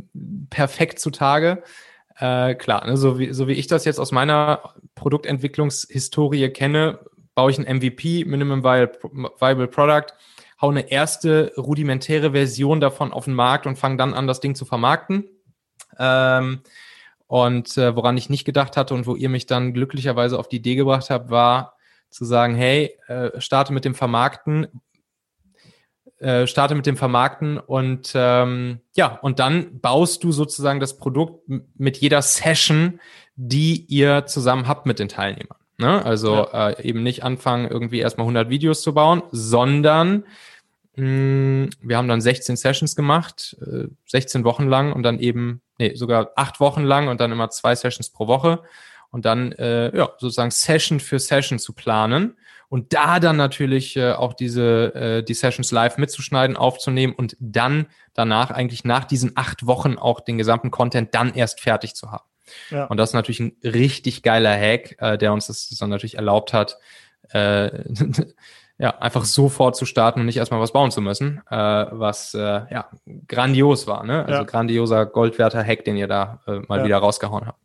perfekt zutage. Äh, klar, ne, so, wie, so wie ich das jetzt aus meiner Produktentwicklungshistorie kenne, baue ich ein MVP, Minimum Viable Product, hau eine erste rudimentäre Version davon auf den Markt und fange dann an, das Ding zu vermarkten. Ähm, und äh, woran ich nicht gedacht hatte und wo ihr mich dann glücklicherweise auf die Idee gebracht habt, war zu sagen, hey, äh, starte mit dem Vermarkten, äh, starte mit dem Vermarkten und ähm, ja, und dann baust du sozusagen das Produkt mit jeder Session, die ihr zusammen habt mit den Teilnehmern. Ne? Also ja. äh, eben nicht anfangen, irgendwie erstmal 100 Videos zu bauen, sondern wir haben dann 16 Sessions gemacht, äh, 16 Wochen lang und dann eben nee, sogar acht Wochen lang und dann immer zwei Sessions pro Woche und dann äh, ja, sozusagen Session für Session zu planen und da dann natürlich äh, auch diese äh, die Sessions live mitzuschneiden, aufzunehmen und dann danach eigentlich nach diesen acht Wochen auch den gesamten Content dann erst fertig zu haben. Ja. Und das ist natürlich ein richtig geiler Hack, äh, der uns das dann natürlich erlaubt hat, äh, ja, einfach sofort zu starten und nicht erstmal was bauen zu müssen, äh, was äh, ja grandios war, ne? Also ja. grandioser goldwerter Hack, den ihr da äh, mal ja. wieder rausgehauen habt.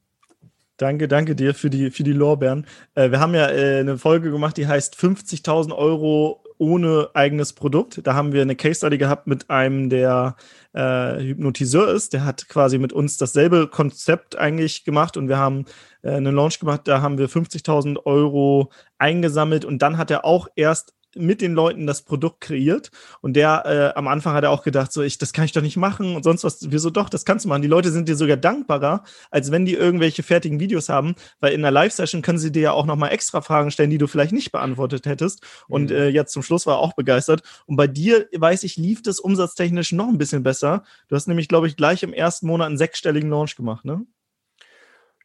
Danke, danke dir für die, für die Lorbeeren. Äh, wir haben ja äh, eine Folge gemacht, die heißt 50.000 Euro ohne eigenes Produkt. Da haben wir eine Case Study gehabt mit einem, der äh, Hypnotiseur ist. Der hat quasi mit uns dasselbe Konzept eigentlich gemacht und wir haben äh, einen Launch gemacht. Da haben wir 50.000 Euro eingesammelt und dann hat er auch erst mit den Leuten das Produkt kreiert. Und der äh, am Anfang hat er auch gedacht, so, ich, das kann ich doch nicht machen und sonst was. Wieso doch, das kannst du machen. Die Leute sind dir sogar dankbarer, als wenn die irgendwelche fertigen Videos haben, weil in einer Live-Session können sie dir ja auch nochmal extra Fragen stellen, die du vielleicht nicht beantwortet hättest. Und mhm. äh, jetzt zum Schluss war er auch begeistert. Und bei dir, weiß ich, lief das umsatztechnisch noch ein bisschen besser. Du hast nämlich, glaube ich, gleich im ersten Monat einen sechsstelligen Launch gemacht, ne?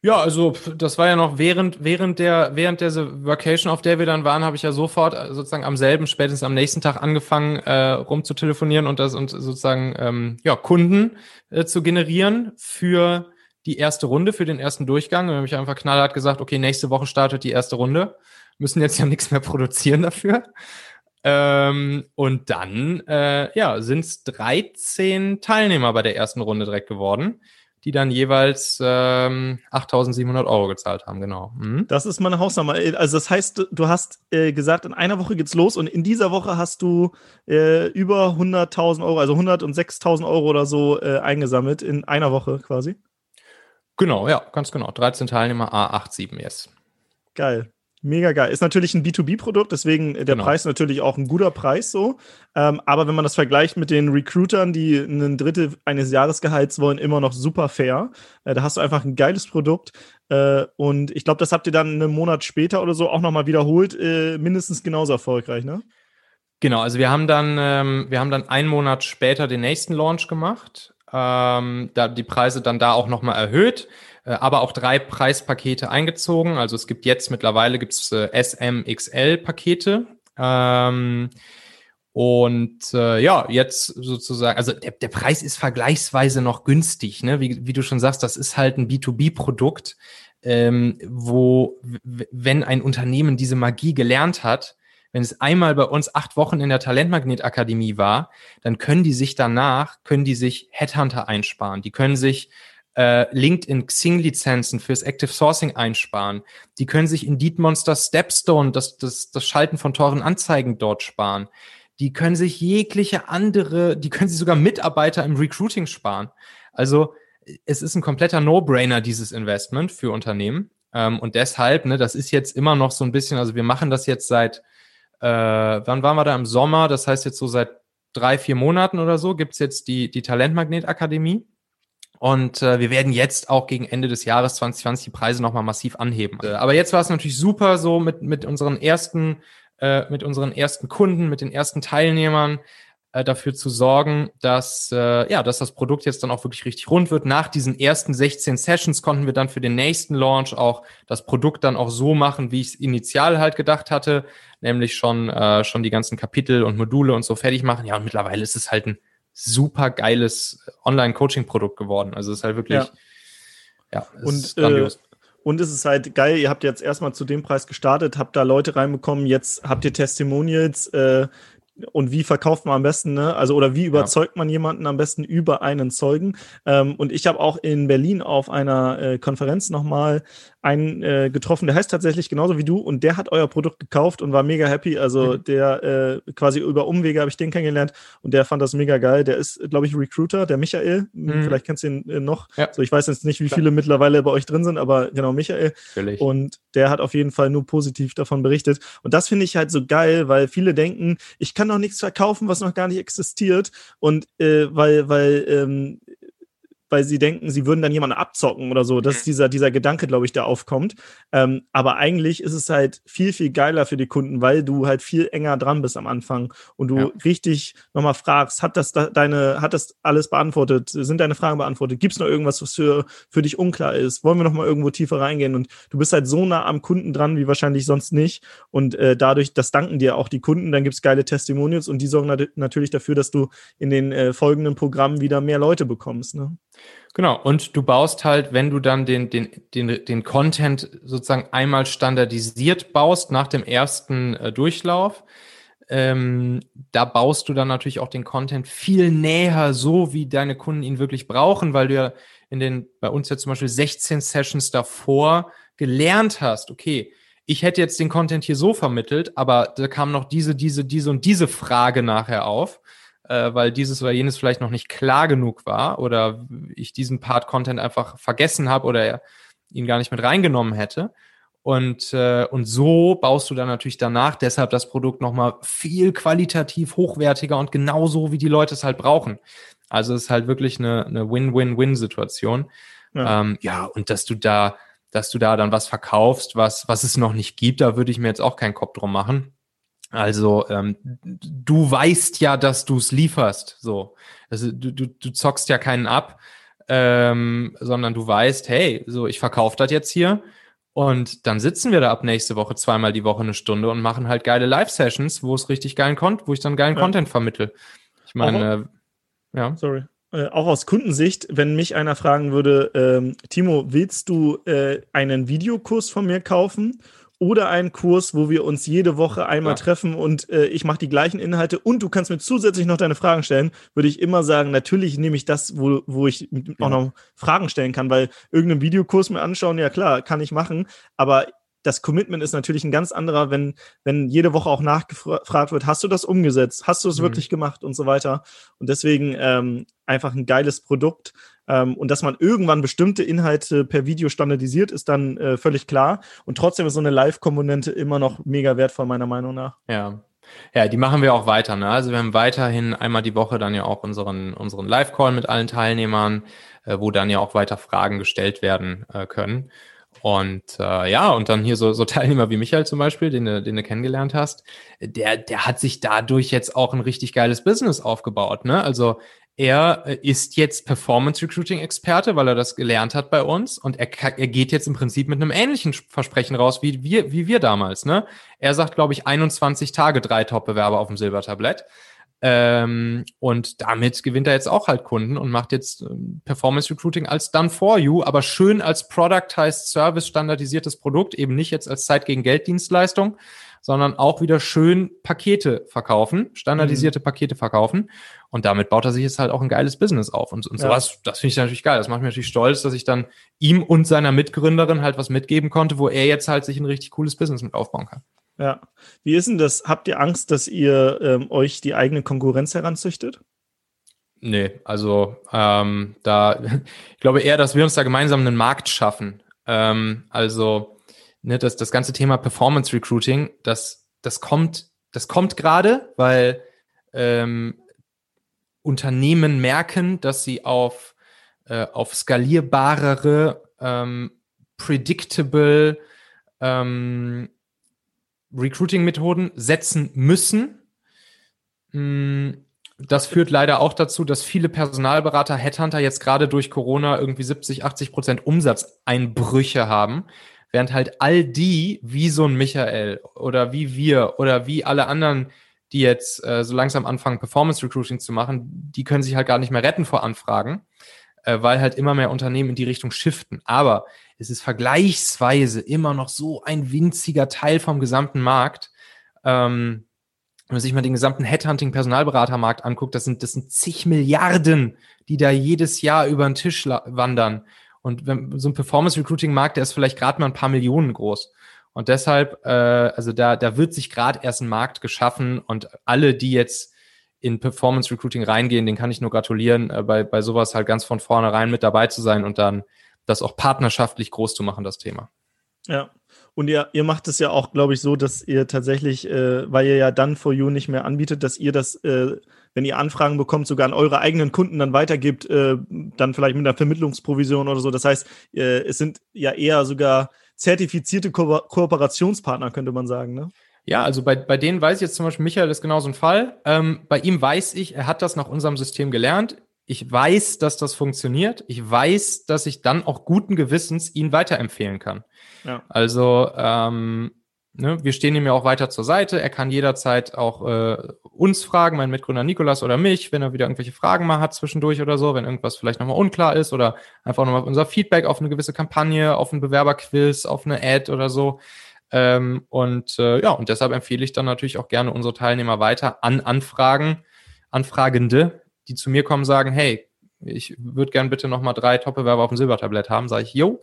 Ja, also das war ja noch während, während der, während der Vacation, auf der wir dann waren, habe ich ja sofort äh, sozusagen am selben, spätestens am nächsten Tag angefangen, äh, rumzutelefonieren und das und sozusagen ähm, ja, Kunden äh, zu generieren für die erste Runde, für den ersten Durchgang. Und habe ich einfach knallhart gesagt, okay, nächste Woche startet die erste Runde. Müssen jetzt ja nichts mehr produzieren dafür. Ähm, und dann äh, ja, sind es 13 Teilnehmer bei der ersten Runde direkt geworden die dann jeweils ähm, 8.700 Euro gezahlt haben, genau. Mhm. Das ist meine Hausnummer. Also das heißt, du hast äh, gesagt, in einer Woche geht's los und in dieser Woche hast du äh, über 100.000 Euro, also 106.000 Euro oder so äh, eingesammelt in einer Woche quasi. Genau, ja, ganz genau. 13 Teilnehmer, A87, yes. Geil. Mega geil. Ist natürlich ein B2B-Produkt, deswegen der genau. Preis natürlich auch ein guter Preis so. Ähm, aber wenn man das vergleicht mit den Recruitern, die ein Drittel eines Jahresgehalts wollen, immer noch super fair. Äh, da hast du einfach ein geiles Produkt. Äh, und ich glaube, das habt ihr dann einen Monat später oder so auch nochmal wiederholt, äh, mindestens genauso erfolgreich, ne? Genau, also wir haben dann, ähm, wir haben dann einen Monat später den nächsten Launch gemacht. Ähm, da die Preise dann da auch nochmal erhöht. Äh, aber auch drei Preispakete eingezogen. Also es gibt jetzt mittlerweile gibt's äh, SMXL-Pakete. Ähm, und äh, ja, jetzt sozusagen, also der, der Preis ist vergleichsweise noch günstig, ne? Wie, wie du schon sagst, das ist halt ein B2B-Produkt, ähm, wo, wenn ein Unternehmen diese Magie gelernt hat, wenn es einmal bei uns acht Wochen in der Talentmagnet-Akademie war, dann können die sich danach, können die sich Headhunter einsparen. Die können sich äh, LinkedIn Xing-Lizenzen fürs Active Sourcing einsparen. Die können sich in Deedmonster Stepstone das, das, das Schalten von teuren Anzeigen dort sparen. Die können sich jegliche andere, die können sich sogar Mitarbeiter im Recruiting sparen. Also es ist ein kompletter No-Brainer, dieses Investment für Unternehmen. Ähm, und deshalb, ne, das ist jetzt immer noch so ein bisschen, also wir machen das jetzt seit, äh, wann waren wir da im Sommer? Das heißt jetzt so seit drei, vier Monaten oder so gibt's jetzt die, die Talentmagnet-Akademie. Und äh, wir werden jetzt auch gegen Ende des Jahres 2020 die Preise nochmal massiv anheben. Äh, aber jetzt war es natürlich super so mit, mit unseren ersten, äh, mit unseren ersten Kunden, mit den ersten Teilnehmern äh, dafür zu sorgen, dass, äh, ja, dass das Produkt jetzt dann auch wirklich richtig rund wird. Nach diesen ersten 16 Sessions konnten wir dann für den nächsten Launch auch das Produkt dann auch so machen, wie ich es initial halt gedacht hatte, nämlich schon, äh, schon die ganzen Kapitel und Module und so fertig machen. Ja, und mittlerweile ist es halt ein super geiles Online-Coaching-Produkt geworden. Also es ist halt wirklich, ja, ja und, äh, und es ist halt geil, ihr habt jetzt erstmal zu dem Preis gestartet, habt da Leute reinbekommen, jetzt habt ihr Testimonials, äh, und wie verkauft man am besten, ne? Also oder wie überzeugt ja. man jemanden am besten über einen Zeugen? Ähm, und ich habe auch in Berlin auf einer äh, Konferenz nochmal einen äh, getroffen, der heißt tatsächlich genauso wie du und der hat euer Produkt gekauft und war mega happy. Also mhm. der äh, quasi über Umwege habe ich den kennengelernt und der fand das mega geil. Der ist, glaube ich, Recruiter, der Michael. Mhm. Vielleicht kennst du ihn äh, noch. Ja. So, ich weiß jetzt nicht, wie viele mittlerweile bei euch drin sind, aber genau, Michael. Natürlich. Und der hat auf jeden Fall nur positiv davon berichtet. Und das finde ich halt so geil, weil viele denken, ich kann doch nichts verkaufen, was noch gar nicht existiert. Und äh, weil, weil ähm, weil sie denken, sie würden dann jemanden abzocken oder so. Das ist mhm. dieser, dieser Gedanke, glaube ich, der aufkommt. Ähm, aber eigentlich ist es halt viel, viel geiler für die Kunden, weil du halt viel enger dran bist am Anfang und du ja. richtig nochmal fragst, hat das da, deine, hat das alles beantwortet? Sind deine Fragen beantwortet? Gibt es noch irgendwas, was für, für dich unklar ist? Wollen wir nochmal irgendwo tiefer reingehen? Und du bist halt so nah am Kunden dran, wie wahrscheinlich sonst nicht. Und äh, dadurch, das danken dir auch die Kunden. Dann gibt es geile Testimonials und die sorgen nat natürlich dafür, dass du in den äh, folgenden Programmen wieder mehr Leute bekommst. Ne? Genau, und du baust halt, wenn du dann den, den, den, den Content sozusagen einmal standardisiert baust nach dem ersten äh, Durchlauf, ähm, da baust du dann natürlich auch den Content viel näher, so wie deine Kunden ihn wirklich brauchen, weil du ja in den, bei uns ja zum Beispiel 16 Sessions davor gelernt hast, okay, ich hätte jetzt den Content hier so vermittelt, aber da kam noch diese, diese, diese und diese Frage nachher auf äh, weil dieses oder jenes vielleicht noch nicht klar genug war oder ich diesen Part Content einfach vergessen habe oder ihn gar nicht mit reingenommen hätte. Und, äh, und so baust du dann natürlich danach deshalb das Produkt nochmal viel qualitativ hochwertiger und genauso, wie die Leute es halt brauchen. Also es ist halt wirklich eine, eine Win-Win-Win-Situation. Ja. Ähm, ja, und dass du da, dass du da dann was verkaufst, was, was es noch nicht gibt, da würde ich mir jetzt auch keinen Kopf drum machen. Also ähm, du weißt ja, dass du es lieferst. So, also du, du, du zockst ja keinen ab, ähm, sondern du weißt, hey, so ich verkaufe das jetzt hier und dann sitzen wir da ab nächste Woche zweimal die Woche eine Stunde und machen halt geile Live-Sessions, wo es richtig geilen Content, wo ich dann geilen ja. Content vermittel. Ich meine, äh, ja. Sorry. Äh, auch aus Kundensicht, wenn mich einer fragen würde, ähm, Timo, willst du äh, einen Videokurs von mir kaufen? Oder einen Kurs, wo wir uns jede Woche einmal ja. treffen und äh, ich mache die gleichen Inhalte und du kannst mir zusätzlich noch deine Fragen stellen, würde ich immer sagen, natürlich nehme ich das, wo, wo ich ja. auch noch Fragen stellen kann, weil irgendeinen Videokurs mir anschauen, ja klar, kann ich machen, aber das Commitment ist natürlich ein ganz anderer, wenn, wenn jede Woche auch nachgefragt wird, hast du das umgesetzt? Hast du es mhm. wirklich gemacht und so weiter? Und deswegen ähm, einfach ein geiles Produkt. Ähm, und dass man irgendwann bestimmte Inhalte per Video standardisiert, ist dann äh, völlig klar. Und trotzdem ist so eine Live-Komponente immer noch mega wertvoll, meiner Meinung nach. Ja. Ja, die machen wir auch weiter. Ne? Also wir haben weiterhin einmal die Woche dann ja auch unseren, unseren Live-Call mit allen Teilnehmern, äh, wo dann ja auch weiter Fragen gestellt werden äh, können. Und äh, ja, und dann hier so, so Teilnehmer wie Michael zum Beispiel, den du, den du kennengelernt hast, der, der hat sich dadurch jetzt auch ein richtig geiles Business aufgebaut. Ne? Also er äh, ist jetzt Performance Recruiting Experte, weil er das gelernt hat bei uns und er, er geht jetzt im Prinzip mit einem ähnlichen Versprechen raus wie wir, wie wir damals. Ne? Er sagt, glaube ich, 21 Tage drei Top-Bewerber auf dem Silbertablett. Ähm, und damit gewinnt er jetzt auch halt Kunden und macht jetzt ähm, Performance Recruiting als Done for You, aber schön als Productized Service standardisiertes Produkt, eben nicht jetzt als Zeit gegen Geld Dienstleistung, sondern auch wieder schön Pakete verkaufen, standardisierte mhm. Pakete verkaufen. Und damit baut er sich jetzt halt auch ein geiles Business auf. Und, und sowas, ja. das finde ich natürlich geil. Das macht mich natürlich stolz, dass ich dann ihm und seiner Mitgründerin halt was mitgeben konnte, wo er jetzt halt sich ein richtig cooles Business mit aufbauen kann. Ja. Wie ist denn das? Habt ihr Angst, dass ihr ähm, euch die eigene Konkurrenz heranzüchtet? Nee, also ähm, da, ich glaube eher, dass wir uns da gemeinsam einen Markt schaffen. Ähm, also ne, das, das ganze Thema Performance Recruiting, das, das kommt, das kommt gerade, weil ähm, Unternehmen merken, dass sie auf, äh, auf skalierbarere, ähm, predictable ähm, Recruiting-Methoden setzen müssen. Mm, das führt leider auch dazu, dass viele Personalberater, Headhunter jetzt gerade durch Corona irgendwie 70, 80 Prozent Umsatzeinbrüche haben, während halt all die, wie so ein Michael oder wie wir oder wie alle anderen, die jetzt äh, so langsam anfangen, Performance Recruiting zu machen, die können sich halt gar nicht mehr retten vor Anfragen, äh, weil halt immer mehr Unternehmen in die Richtung shiften. Aber es ist vergleichsweise immer noch so ein winziger Teil vom gesamten Markt. Ähm, wenn man sich mal den gesamten Headhunting-Personalberatermarkt anguckt, das sind, das sind zig Milliarden, die da jedes Jahr über den Tisch wandern. Und wenn, so ein Performance-Recruiting-Markt, der ist vielleicht gerade mal ein paar Millionen groß. Und deshalb, äh, also da, da wird sich gerade erst ein Markt geschaffen und alle, die jetzt in Performance Recruiting reingehen, den kann ich nur gratulieren, äh, bei, bei sowas halt ganz von vornherein mit dabei zu sein und dann das auch partnerschaftlich groß zu machen, das Thema. Ja. Und ihr, ihr macht es ja auch, glaube ich, so, dass ihr tatsächlich, äh, weil ihr ja dann for you nicht mehr anbietet, dass ihr das, äh, wenn ihr Anfragen bekommt, sogar an eure eigenen Kunden dann weitergibt, äh, dann vielleicht mit einer Vermittlungsprovision oder so. Das heißt, äh, es sind ja eher sogar zertifizierte Ko Kooperationspartner, könnte man sagen, ne? Ja, also bei, bei denen weiß ich jetzt zum Beispiel, Michael ist genau so ein Fall. Ähm, bei ihm weiß ich, er hat das nach unserem System gelernt ich weiß, dass das funktioniert. Ich weiß, dass ich dann auch guten Gewissens ihn weiterempfehlen kann. Ja. Also ähm, ne, wir stehen ihm ja auch weiter zur Seite. Er kann jederzeit auch äh, uns fragen, mein Mitgründer Nikolas oder mich, wenn er wieder irgendwelche Fragen mal hat zwischendurch oder so, wenn irgendwas vielleicht nochmal unklar ist oder einfach nochmal unser Feedback auf eine gewisse Kampagne, auf einen Bewerberquiz, auf eine Ad oder so. Ähm, und äh, ja, und deshalb empfehle ich dann natürlich auch gerne unsere Teilnehmer weiter an Anfragen, Anfragende, die zu mir kommen, sagen, hey, ich würde gern bitte nochmal drei Top-Bewerber auf dem Silbertablett haben, sage ich, yo,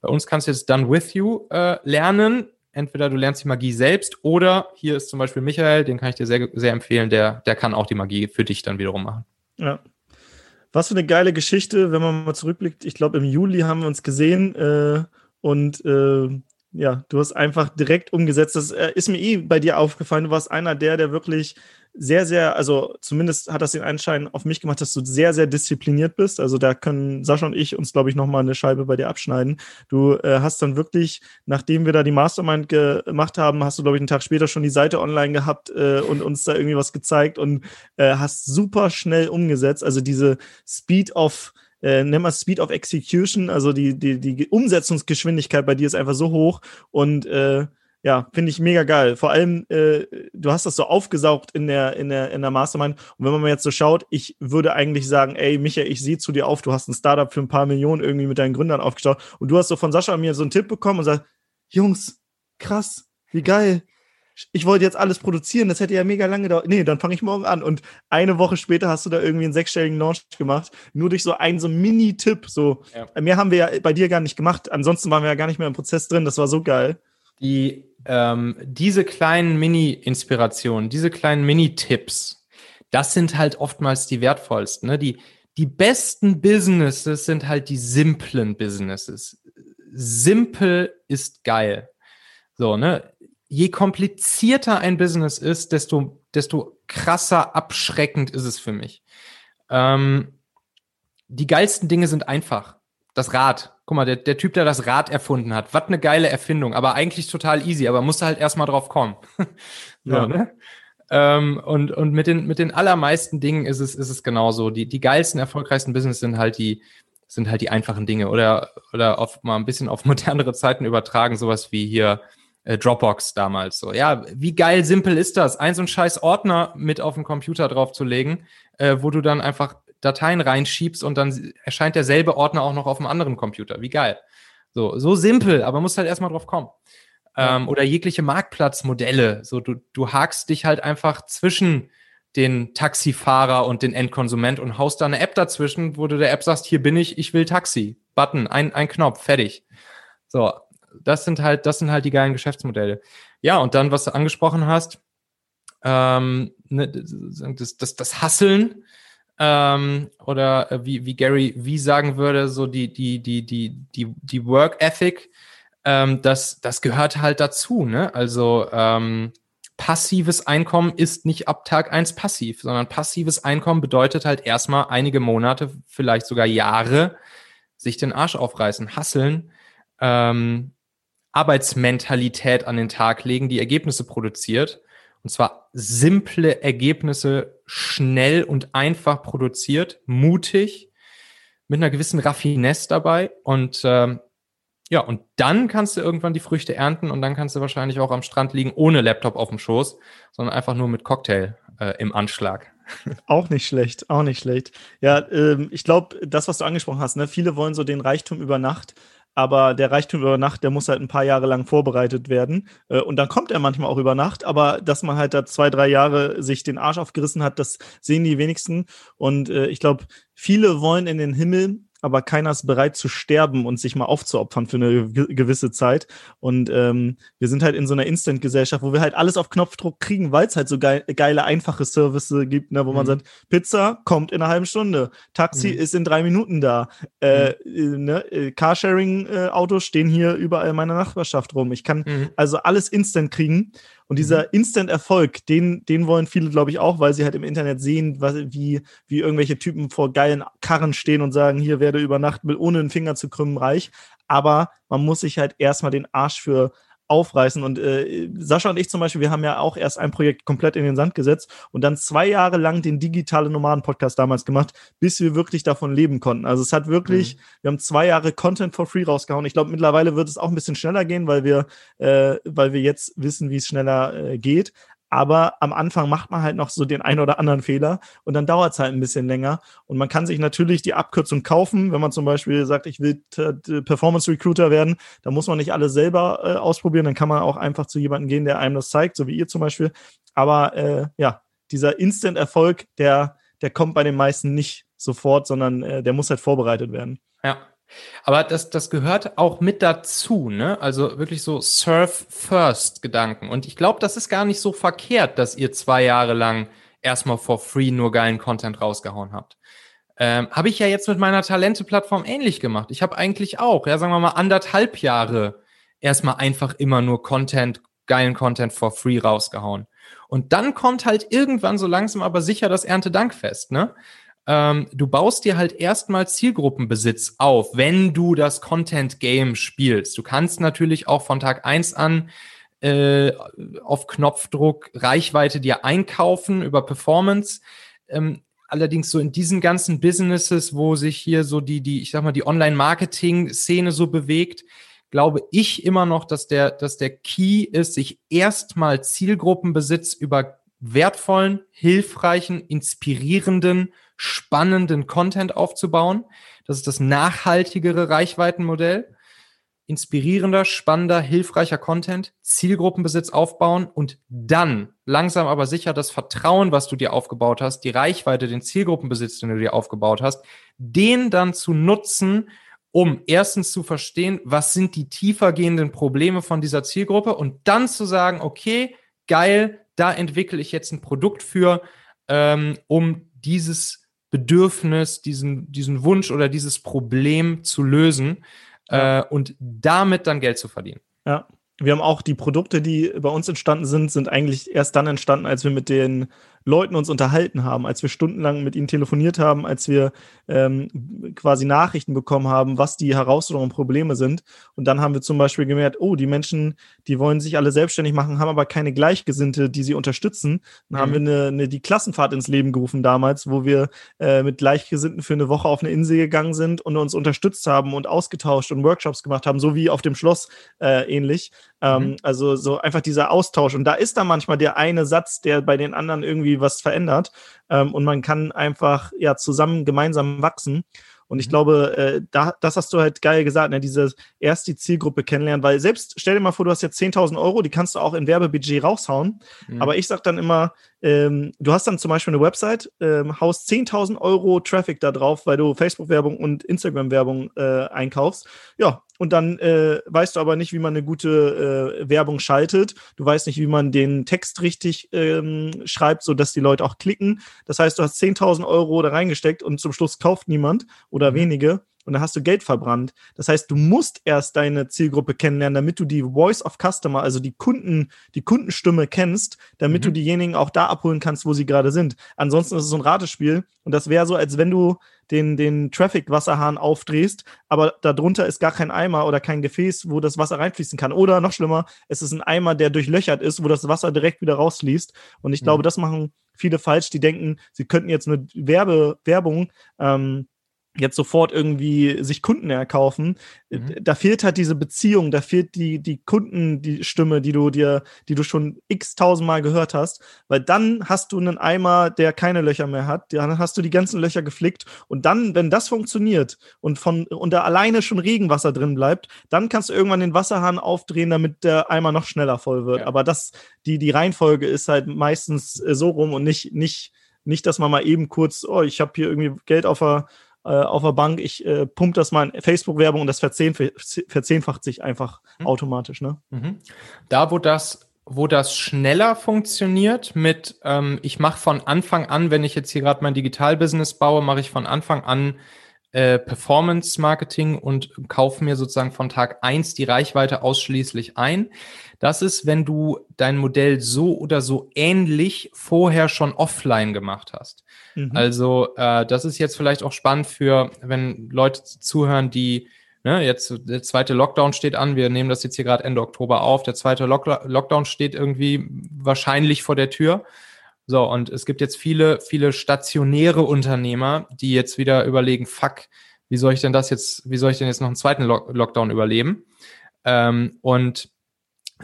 bei uns kannst du jetzt Done With You äh, lernen. Entweder du lernst die Magie selbst oder hier ist zum Beispiel Michael, den kann ich dir sehr, sehr empfehlen, der, der kann auch die Magie für dich dann wiederum machen. Ja. Was für eine geile Geschichte, wenn man mal zurückblickt. Ich glaube, im Juli haben wir uns gesehen äh, und äh, ja, du hast einfach direkt umgesetzt. Das äh, ist mir eh bei dir aufgefallen. Du warst einer der, der wirklich sehr, sehr, also zumindest hat das den Anschein auf mich gemacht, dass du sehr, sehr diszipliniert bist. Also da können Sascha und ich uns, glaube ich, nochmal eine Scheibe bei dir abschneiden. Du äh, hast dann wirklich, nachdem wir da die Mastermind gemacht haben, hast du, glaube ich, einen Tag später schon die Seite online gehabt äh, und uns da irgendwie was gezeigt und äh, hast super schnell umgesetzt. Also diese Speed of äh, nenn mal Speed of Execution, also die, die, die Umsetzungsgeschwindigkeit bei dir ist einfach so hoch und äh, ja, finde ich mega geil. Vor allem, äh, du hast das so aufgesaugt in der, in, der, in der Mastermind. Und wenn man mal jetzt so schaut, ich würde eigentlich sagen, ey, Michael, ich sehe zu dir auf, du hast ein Startup für ein paar Millionen irgendwie mit deinen Gründern aufgestaut. Und du hast so von Sascha und mir so einen Tipp bekommen und sagst, Jungs, krass, wie geil. Ich wollte jetzt alles produzieren, das hätte ja mega lange gedauert. Nee, dann fange ich morgen an. Und eine Woche später hast du da irgendwie einen sechsstelligen Launch gemacht, nur durch so einen so Mini-Tipp. So, ja. mehr haben wir ja bei dir gar nicht gemacht. Ansonsten waren wir ja gar nicht mehr im Prozess drin. Das war so geil. Die, ähm, diese kleinen Mini-Inspirationen, diese kleinen Mini-Tipps, das sind halt oftmals die wertvollsten. Ne? Die, die besten Businesses sind halt die simplen Businesses. Simpel ist geil. So, ne? Je komplizierter ein Business ist, desto, desto krasser abschreckend ist es für mich. Ähm, die geilsten Dinge sind einfach. Das Rad. Guck mal, der, der Typ, der das Rad erfunden hat, was eine geile Erfindung, aber eigentlich total easy, aber musste halt erstmal drauf kommen. so, ja. ne? Ähm, und, und mit den, mit den allermeisten Dingen ist es, ist es genauso. Die, die geilsten, erfolgreichsten Business sind halt die, sind halt die einfachen Dinge oder, oder auf mal ein bisschen auf modernere Zeiten übertragen, sowas wie hier äh, Dropbox damals so. Ja, wie geil simpel ist das, ein so ein scheiß Ordner mit auf den Computer draufzulegen, äh, wo du dann einfach Dateien reinschiebst und dann erscheint derselbe Ordner auch noch auf einem anderen Computer. Wie geil. So, so simpel, aber musst halt erstmal drauf kommen ähm, oder jegliche Marktplatzmodelle. So, du, du hakst dich halt einfach zwischen den Taxifahrer und den Endkonsument und haust da eine App dazwischen, wo du der App sagst, hier bin ich, ich will Taxi. Button, ein, ein Knopf, fertig. So, das sind halt, das sind halt die geilen Geschäftsmodelle. Ja, und dann, was du angesprochen hast, ähm, ne, das, das, das Hasseln, ähm, oder äh, wie, wie Gary wie sagen würde, so die, die, die, die, die, die Work Ethic, ähm, das, das gehört halt dazu. Ne? Also ähm, passives Einkommen ist nicht ab Tag eins passiv, sondern passives Einkommen bedeutet halt erstmal einige Monate, vielleicht sogar Jahre, sich den Arsch aufreißen, hasseln, ähm, Arbeitsmentalität an den Tag legen, die Ergebnisse produziert. Und zwar simple Ergebnisse, schnell und einfach produziert, mutig, mit einer gewissen Raffinesse dabei. Und ähm, ja, und dann kannst du irgendwann die Früchte ernten und dann kannst du wahrscheinlich auch am Strand liegen ohne Laptop auf dem Schoß, sondern einfach nur mit Cocktail äh, im Anschlag. Auch nicht schlecht, auch nicht schlecht. Ja, ähm, ich glaube, das, was du angesprochen hast, ne, viele wollen so den Reichtum über Nacht, aber der Reichtum über Nacht, der muss halt ein paar Jahre lang vorbereitet werden. Äh, und dann kommt er manchmal auch über Nacht, aber dass man halt da zwei, drei Jahre sich den Arsch aufgerissen hat, das sehen die wenigsten. Und äh, ich glaube, viele wollen in den Himmel, aber keiner ist bereit zu sterben und sich mal aufzuopfern für eine gewisse Zeit. Und ähm, wir sind halt in so einer Instant-Gesellschaft, wo wir halt alles auf Knopfdruck kriegen, weil es halt so geil, geile, einfache Services gibt, ne, wo mhm. man sagt, Pizza kommt in einer halben Stunde, Taxi mhm. ist in drei Minuten da, äh, mhm. ne, äh, Carsharing-Autos stehen hier überall in meiner Nachbarschaft rum. Ich kann mhm. also alles instant kriegen. Und dieser mhm. Instant-Erfolg, den, den wollen viele, glaube ich, auch, weil sie halt im Internet sehen, was, wie, wie irgendwelche Typen vor geilen Karren stehen und sagen, hier werde über Nacht mit ohne einen Finger zu krümmen reich. Aber man muss sich halt erstmal den Arsch für aufreißen. Und äh, Sascha und ich zum Beispiel, wir haben ja auch erst ein Projekt komplett in den Sand gesetzt und dann zwei Jahre lang den digitale Nomaden-Podcast damals gemacht, bis wir wirklich davon leben konnten. Also es hat wirklich, mhm. wir haben zwei Jahre Content for free rausgehauen. Ich glaube, mittlerweile wird es auch ein bisschen schneller gehen, weil wir, äh, weil wir jetzt wissen, wie es schneller äh, geht. Aber am Anfang macht man halt noch so den einen oder anderen Fehler und dann dauert es halt ein bisschen länger. Und man kann sich natürlich die Abkürzung kaufen, wenn man zum Beispiel sagt, ich will Performance Recruiter werden, da muss man nicht alles selber äh, ausprobieren, dann kann man auch einfach zu jemandem gehen, der einem das zeigt, so wie ihr zum Beispiel. Aber äh, ja, dieser Instant-Erfolg, der, der kommt bei den meisten nicht sofort, sondern äh, der muss halt vorbereitet werden. Ja, aber das, das gehört auch mit dazu, ne? Also wirklich so Surf-First-Gedanken. Und ich glaube, das ist gar nicht so verkehrt, dass ihr zwei Jahre lang erstmal for free nur geilen Content rausgehauen habt. Ähm, habe ich ja jetzt mit meiner Talente-Plattform ähnlich gemacht. Ich habe eigentlich auch, ja, sagen wir mal, anderthalb Jahre erstmal einfach immer nur Content, geilen Content for free rausgehauen. Und dann kommt halt irgendwann so langsam aber sicher das Erntedankfest, ne? Ähm, du baust dir halt erstmal Zielgruppenbesitz auf, wenn du das Content Game spielst. Du kannst natürlich auch von Tag eins an äh, auf Knopfdruck Reichweite dir einkaufen über Performance. Ähm, allerdings so in diesen ganzen Businesses, wo sich hier so die, die, ich sag mal, die Online-Marketing-Szene so bewegt, glaube ich immer noch, dass der, dass der Key ist, sich erstmal Zielgruppenbesitz über wertvollen, hilfreichen, inspirierenden spannenden Content aufzubauen. Das ist das nachhaltigere Reichweitenmodell. inspirierender, spannender, hilfreicher Content, Zielgruppenbesitz aufbauen und dann langsam aber sicher das Vertrauen, was du dir aufgebaut hast, die Reichweite, den Zielgruppenbesitz, den du dir aufgebaut hast, den dann zu nutzen, um erstens zu verstehen, was sind die tiefer gehenden Probleme von dieser Zielgruppe und dann zu sagen, okay, geil, da entwickle ich jetzt ein Produkt für, ähm, um dieses Bedürfnis, diesen, diesen Wunsch oder dieses Problem zu lösen ja. äh, und damit dann Geld zu verdienen. Ja. Wir haben auch die Produkte, die bei uns entstanden sind, sind eigentlich erst dann entstanden, als wir mit den Leuten uns unterhalten haben, als wir stundenlang mit ihnen telefoniert haben, als wir ähm, quasi Nachrichten bekommen haben, was die Herausforderungen und Probleme sind. Und dann haben wir zum Beispiel gemerkt, oh, die Menschen, die wollen sich alle selbstständig machen, haben aber keine Gleichgesinnte, die sie unterstützen. Dann mhm. haben wir eine, eine, die Klassenfahrt ins Leben gerufen damals, wo wir äh, mit Gleichgesinnten für eine Woche auf eine Insel gegangen sind und uns unterstützt haben und ausgetauscht und Workshops gemacht haben, so wie auf dem Schloss äh, ähnlich. Ähm, mhm. Also so einfach dieser Austausch. Und da ist dann manchmal der eine Satz, der bei den anderen irgendwie was verändert. Ähm, und man kann einfach ja zusammen gemeinsam wachsen. Und ich mhm. glaube, äh, da, das hast du halt geil gesagt, ne? diese erst die Zielgruppe kennenlernen, weil selbst stell dir mal vor, du hast jetzt 10.000 Euro, die kannst du auch in Werbebudget raushauen. Mhm. Aber ich sag dann immer, ähm, du hast dann zum Beispiel eine Website, ähm, haust 10.000 Euro Traffic da drauf, weil du Facebook-Werbung und Instagram-Werbung äh, einkaufst. Ja, und dann äh, weißt du aber nicht, wie man eine gute äh, Werbung schaltet. Du weißt nicht, wie man den Text richtig ähm, schreibt, sodass die Leute auch klicken. Das heißt, du hast 10.000 Euro da reingesteckt und zum Schluss kauft niemand oder mhm. wenige und dann hast du Geld verbrannt. Das heißt, du musst erst deine Zielgruppe kennenlernen, damit du die Voice of Customer, also die Kunden, die Kundenstimme kennst, damit mhm. du diejenigen auch da abholen kannst, wo sie gerade sind. Ansonsten ist es so ein Ratespiel und das wäre so, als wenn du den, den Traffic-Wasserhahn aufdrehst, aber darunter ist gar kein Eimer oder kein Gefäß, wo das Wasser reinfließen kann. Oder noch schlimmer, es ist ein Eimer, der durchlöchert ist, wo das Wasser direkt wieder rausfließt. Und ich mhm. glaube, das machen viele falsch, die denken, sie könnten jetzt mit Werbe, Werbung ähm, jetzt sofort irgendwie sich Kunden erkaufen. Mhm. Da fehlt halt diese Beziehung, da fehlt die, die Kunden, die Stimme, die du dir, die du schon x tausendmal gehört hast, weil dann hast du einen Eimer, der keine Löcher mehr hat, dann hast du die ganzen Löcher geflickt und dann, wenn das funktioniert und von, und da alleine schon Regenwasser drin bleibt, dann kannst du irgendwann den Wasserhahn aufdrehen, damit der Eimer noch schneller voll wird. Ja. Aber das, die, die Reihenfolge ist halt meistens äh, so rum und nicht, nicht, nicht, dass man mal eben kurz, oh, ich habe hier irgendwie Geld auf der äh, auf der Bank, ich äh, pump das mal in Facebook-Werbung und das verzehnf verzehnfacht sich einfach mhm. automatisch. Ne? Mhm. Da, wo das wo das schneller funktioniert mit, ähm, ich mache von Anfang an, wenn ich jetzt hier gerade mein Digital-Business baue, mache ich von Anfang an äh, Performance-Marketing und kaufe mir sozusagen von Tag eins die Reichweite ausschließlich ein. Das ist, wenn du dein Modell so oder so ähnlich vorher schon offline gemacht hast. Mhm. Also äh, das ist jetzt vielleicht auch spannend für, wenn Leute zuhören, die ne, jetzt der zweite Lockdown steht an. Wir nehmen das jetzt hier gerade Ende Oktober auf. Der zweite Lock Lockdown steht irgendwie wahrscheinlich vor der Tür. So, und es gibt jetzt viele, viele stationäre Unternehmer, die jetzt wieder überlegen, fuck, wie soll ich denn das jetzt, wie soll ich denn jetzt noch einen zweiten Lock Lockdown überleben? Ähm, und,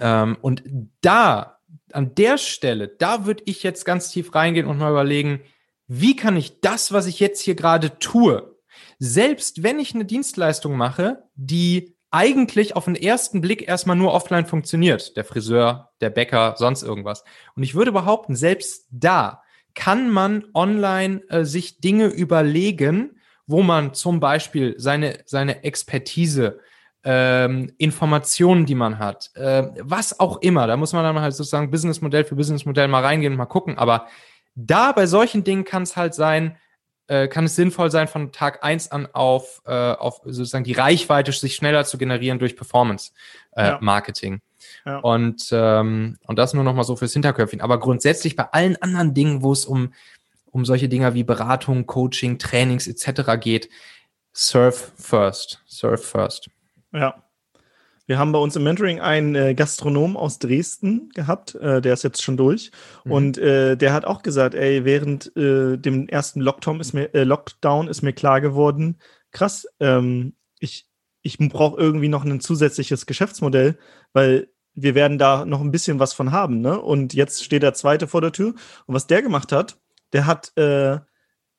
ähm, und da, an der Stelle, da würde ich jetzt ganz tief reingehen und mal überlegen, wie kann ich das, was ich jetzt hier gerade tue, selbst wenn ich eine Dienstleistung mache, die eigentlich auf den ersten Blick erstmal nur offline funktioniert, der Friseur, der Bäcker, sonst irgendwas. Und ich würde behaupten, selbst da kann man online äh, sich Dinge überlegen, wo man zum Beispiel seine, seine Expertise, ähm, Informationen, die man hat, äh, was auch immer, da muss man dann halt sozusagen Businessmodell für Businessmodell mal reingehen und mal gucken, aber da bei solchen Dingen kann es halt sein, äh, kann es sinnvoll sein, von Tag eins an auf, äh, auf sozusagen die Reichweite sich schneller zu generieren durch Performance-Marketing. Äh, ja. ja. Und, ähm, und das nur noch mal so fürs Hinterköpfchen. Aber grundsätzlich bei allen anderen Dingen, wo es um, um solche Dinge wie Beratung, Coaching, Trainings etc. geht, surf first. Surf first. Ja. Wir haben bei uns im Mentoring einen äh, Gastronom aus Dresden gehabt, äh, der ist jetzt schon durch. Mhm. Und äh, der hat auch gesagt, ey, während äh, dem ersten Lockdown ist mir, äh, Lockdown ist mir klar geworden, krass, ähm, ich, ich brauche irgendwie noch ein zusätzliches Geschäftsmodell, weil wir werden da noch ein bisschen was von haben. Ne? Und jetzt steht der zweite vor der Tür. Und was der gemacht hat, der hat äh,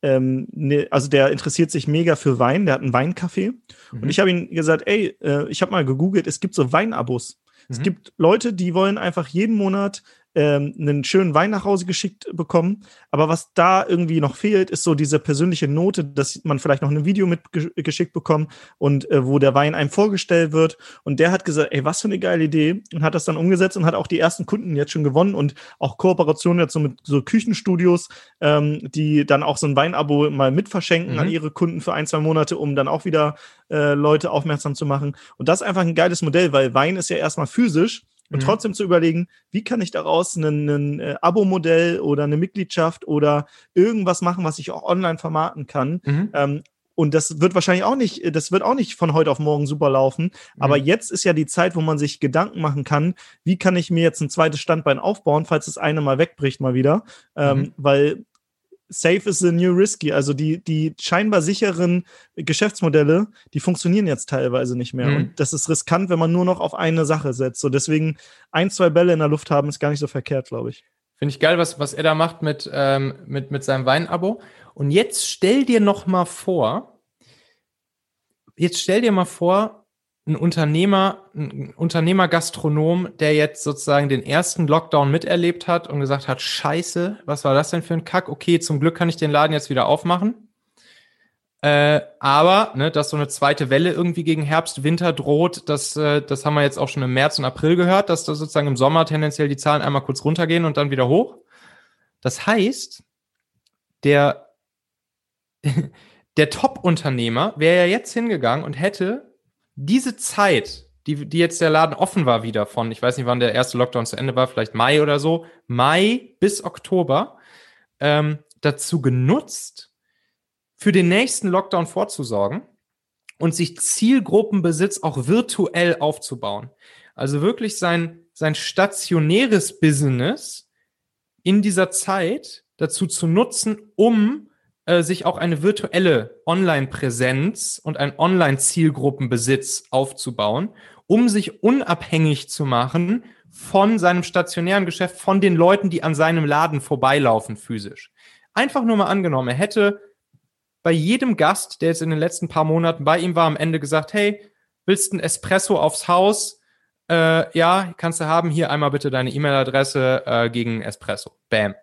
ähm, ne, also der interessiert sich mega für Wein, der hat einen Weincafé. Mhm. Und ich habe ihm gesagt, ey, äh, ich habe mal gegoogelt, es gibt so Weinabos. Mhm. Es gibt Leute, die wollen einfach jeden Monat ähm, einen schönen Wein nach Hause geschickt bekommen. Aber was da irgendwie noch fehlt, ist so diese persönliche Note, dass man vielleicht noch ein Video mitgeschickt bekommt und äh, wo der Wein einem vorgestellt wird. Und der hat gesagt, ey, was für eine geile Idee und hat das dann umgesetzt und hat auch die ersten Kunden jetzt schon gewonnen und auch Kooperationen jetzt so mit so Küchenstudios, ähm, die dann auch so ein Weinabo mal mitverschenken mhm. an ihre Kunden für ein, zwei Monate, um dann auch wieder äh, Leute aufmerksam zu machen. Und das ist einfach ein geiles Modell, weil Wein ist ja erstmal physisch und mhm. trotzdem zu überlegen, wie kann ich daraus ein äh, Abo-Modell oder eine Mitgliedschaft oder irgendwas machen, was ich auch online vermarkten kann. Mhm. Ähm, und das wird wahrscheinlich auch nicht, das wird auch nicht von heute auf morgen super laufen. Aber mhm. jetzt ist ja die Zeit, wo man sich Gedanken machen kann, wie kann ich mir jetzt ein zweites Standbein aufbauen, falls das eine mal wegbricht mal wieder. Ähm, mhm. Weil safe is the new risky. Also die, die scheinbar sicheren Geschäftsmodelle, die funktionieren jetzt teilweise nicht mehr. Mhm. Und das ist riskant, wenn man nur noch auf eine Sache setzt. So deswegen ein, zwei Bälle in der Luft haben, ist gar nicht so verkehrt, glaube ich. Finde ich geil, was, was er da macht mit, ähm, mit, mit seinem Weinabo. Und jetzt stell dir noch mal vor, jetzt stell dir mal vor, ein Unternehmer, ein Unternehmer-Gastronom, der jetzt sozusagen den ersten Lockdown miterlebt hat und gesagt hat, scheiße, was war das denn für ein Kack? Okay, zum Glück kann ich den Laden jetzt wieder aufmachen. Äh, aber, ne, dass so eine zweite Welle irgendwie gegen Herbst, Winter droht, das, äh, das haben wir jetzt auch schon im März und April gehört, dass da sozusagen im Sommer tendenziell die Zahlen einmal kurz runtergehen und dann wieder hoch. Das heißt, der, der Top-Unternehmer wäre ja jetzt hingegangen und hätte diese Zeit, die, die jetzt der Laden offen war wieder von, ich weiß nicht, wann der erste Lockdown zu Ende war, vielleicht Mai oder so, Mai bis Oktober, ähm, dazu genutzt, für den nächsten Lockdown vorzusorgen und sich Zielgruppenbesitz auch virtuell aufzubauen. Also wirklich sein, sein stationäres Business in dieser Zeit dazu zu nutzen, um äh, sich auch eine virtuelle Online-Präsenz und ein Online-Zielgruppenbesitz aufzubauen, um sich unabhängig zu machen von seinem stationären Geschäft, von den Leuten, die an seinem Laden vorbeilaufen physisch. Einfach nur mal angenommen, er hätte bei jedem Gast, der jetzt in den letzten paar Monaten bei ihm war, am Ende gesagt, hey, willst du ein Espresso aufs Haus? Äh, ja, kannst du haben. Hier einmal bitte deine E-Mail-Adresse äh, gegen Espresso. Bam.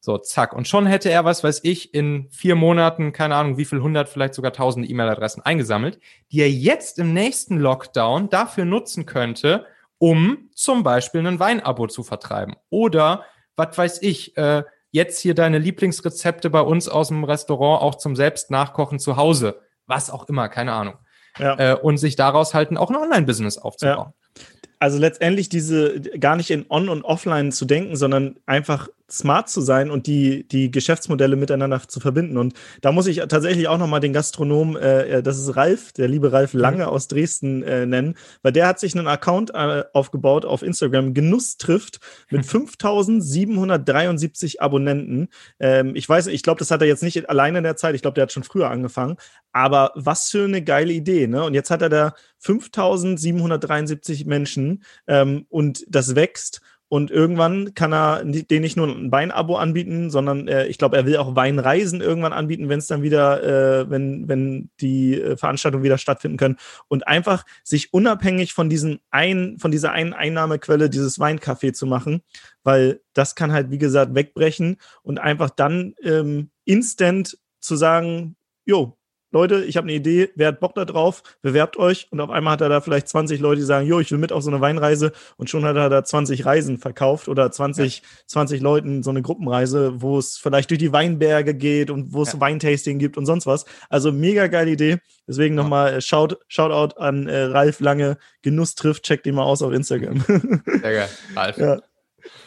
So, zack. Und schon hätte er, was weiß ich, in vier Monaten, keine Ahnung, wie viel hundert, vielleicht sogar tausend E-Mail-Adressen eingesammelt, die er jetzt im nächsten Lockdown dafür nutzen könnte, um zum Beispiel ein Weinabo zu vertreiben. Oder, was weiß ich, äh, jetzt hier deine Lieblingsrezepte bei uns aus dem Restaurant auch zum Selbstnachkochen zu Hause. Was auch immer, keine Ahnung. Ja. Äh, und sich daraus halten, auch ein Online-Business aufzubauen. Ja. Also letztendlich diese gar nicht in On- und Offline zu denken, sondern einfach smart zu sein und die, die Geschäftsmodelle miteinander zu verbinden. Und da muss ich tatsächlich auch nochmal den Gastronom, äh, äh, das ist Ralf, der liebe Ralf mhm. Lange mhm. aus Dresden äh, nennen, weil der hat sich einen Account äh, aufgebaut auf Instagram, Genuss trifft, mit 5773 Abonnenten. Ähm, ich weiß, ich glaube, das hat er jetzt nicht alleine in der Zeit, ich glaube, der hat schon früher angefangen. Aber was für eine geile Idee, ne? Und jetzt hat er da 5773 Menschen ähm, und das wächst. Und irgendwann kann er den nicht nur ein Weinabo anbieten, sondern äh, ich glaube, er will auch Weinreisen irgendwann anbieten, wenn es dann wieder, äh, wenn, wenn die äh, Veranstaltungen wieder stattfinden können. Und einfach sich unabhängig von diesem ein, von dieser einen Einnahmequelle, dieses Weincafé zu machen, weil das kann halt, wie gesagt, wegbrechen und einfach dann ähm, instant zu sagen, jo, Leute, ich habe eine Idee, wer hat Bock da drauf, bewerbt euch und auf einmal hat er da vielleicht 20 Leute, die sagen, jo, ich will mit auf so eine Weinreise und schon hat er da 20 Reisen verkauft oder 20, ja. 20 Leuten so eine Gruppenreise, wo es vielleicht durch die Weinberge geht und wo es ja. Weintasting gibt und sonst was. Also mega geile Idee. Deswegen ja. nochmal äh, Shout, Shoutout an äh, Ralf Lange, Genuss trifft, checkt ihn mal aus auf Instagram. Sehr geil, Ralf. Ja,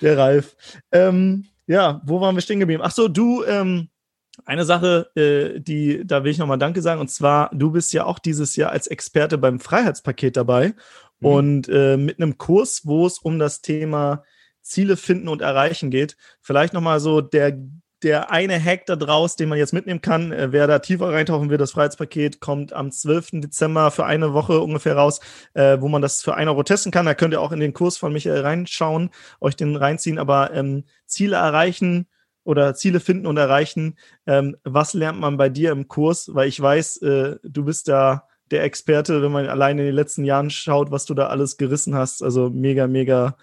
der Ralf. Ähm, ja, wo waren wir stehen geblieben? Ach so, du, ähm, eine Sache, äh, die, da will ich nochmal Danke sagen, und zwar, du bist ja auch dieses Jahr als Experte beim Freiheitspaket dabei mhm. und äh, mit einem Kurs, wo es um das Thema Ziele finden und erreichen geht. Vielleicht nochmal so der, der eine Hack da draus, den man jetzt mitnehmen kann. Äh, wer da tiefer reintauchen will, das Freiheitspaket kommt am 12. Dezember für eine Woche ungefähr raus, äh, wo man das für 1 Euro testen kann. Da könnt ihr auch in den Kurs von Michael reinschauen, euch den reinziehen. Aber ähm, Ziele erreichen, oder Ziele finden und erreichen. Ähm, was lernt man bei dir im Kurs? Weil ich weiß, äh, du bist da der Experte, wenn man allein in den letzten Jahren schaut, was du da alles gerissen hast. Also mega, mega,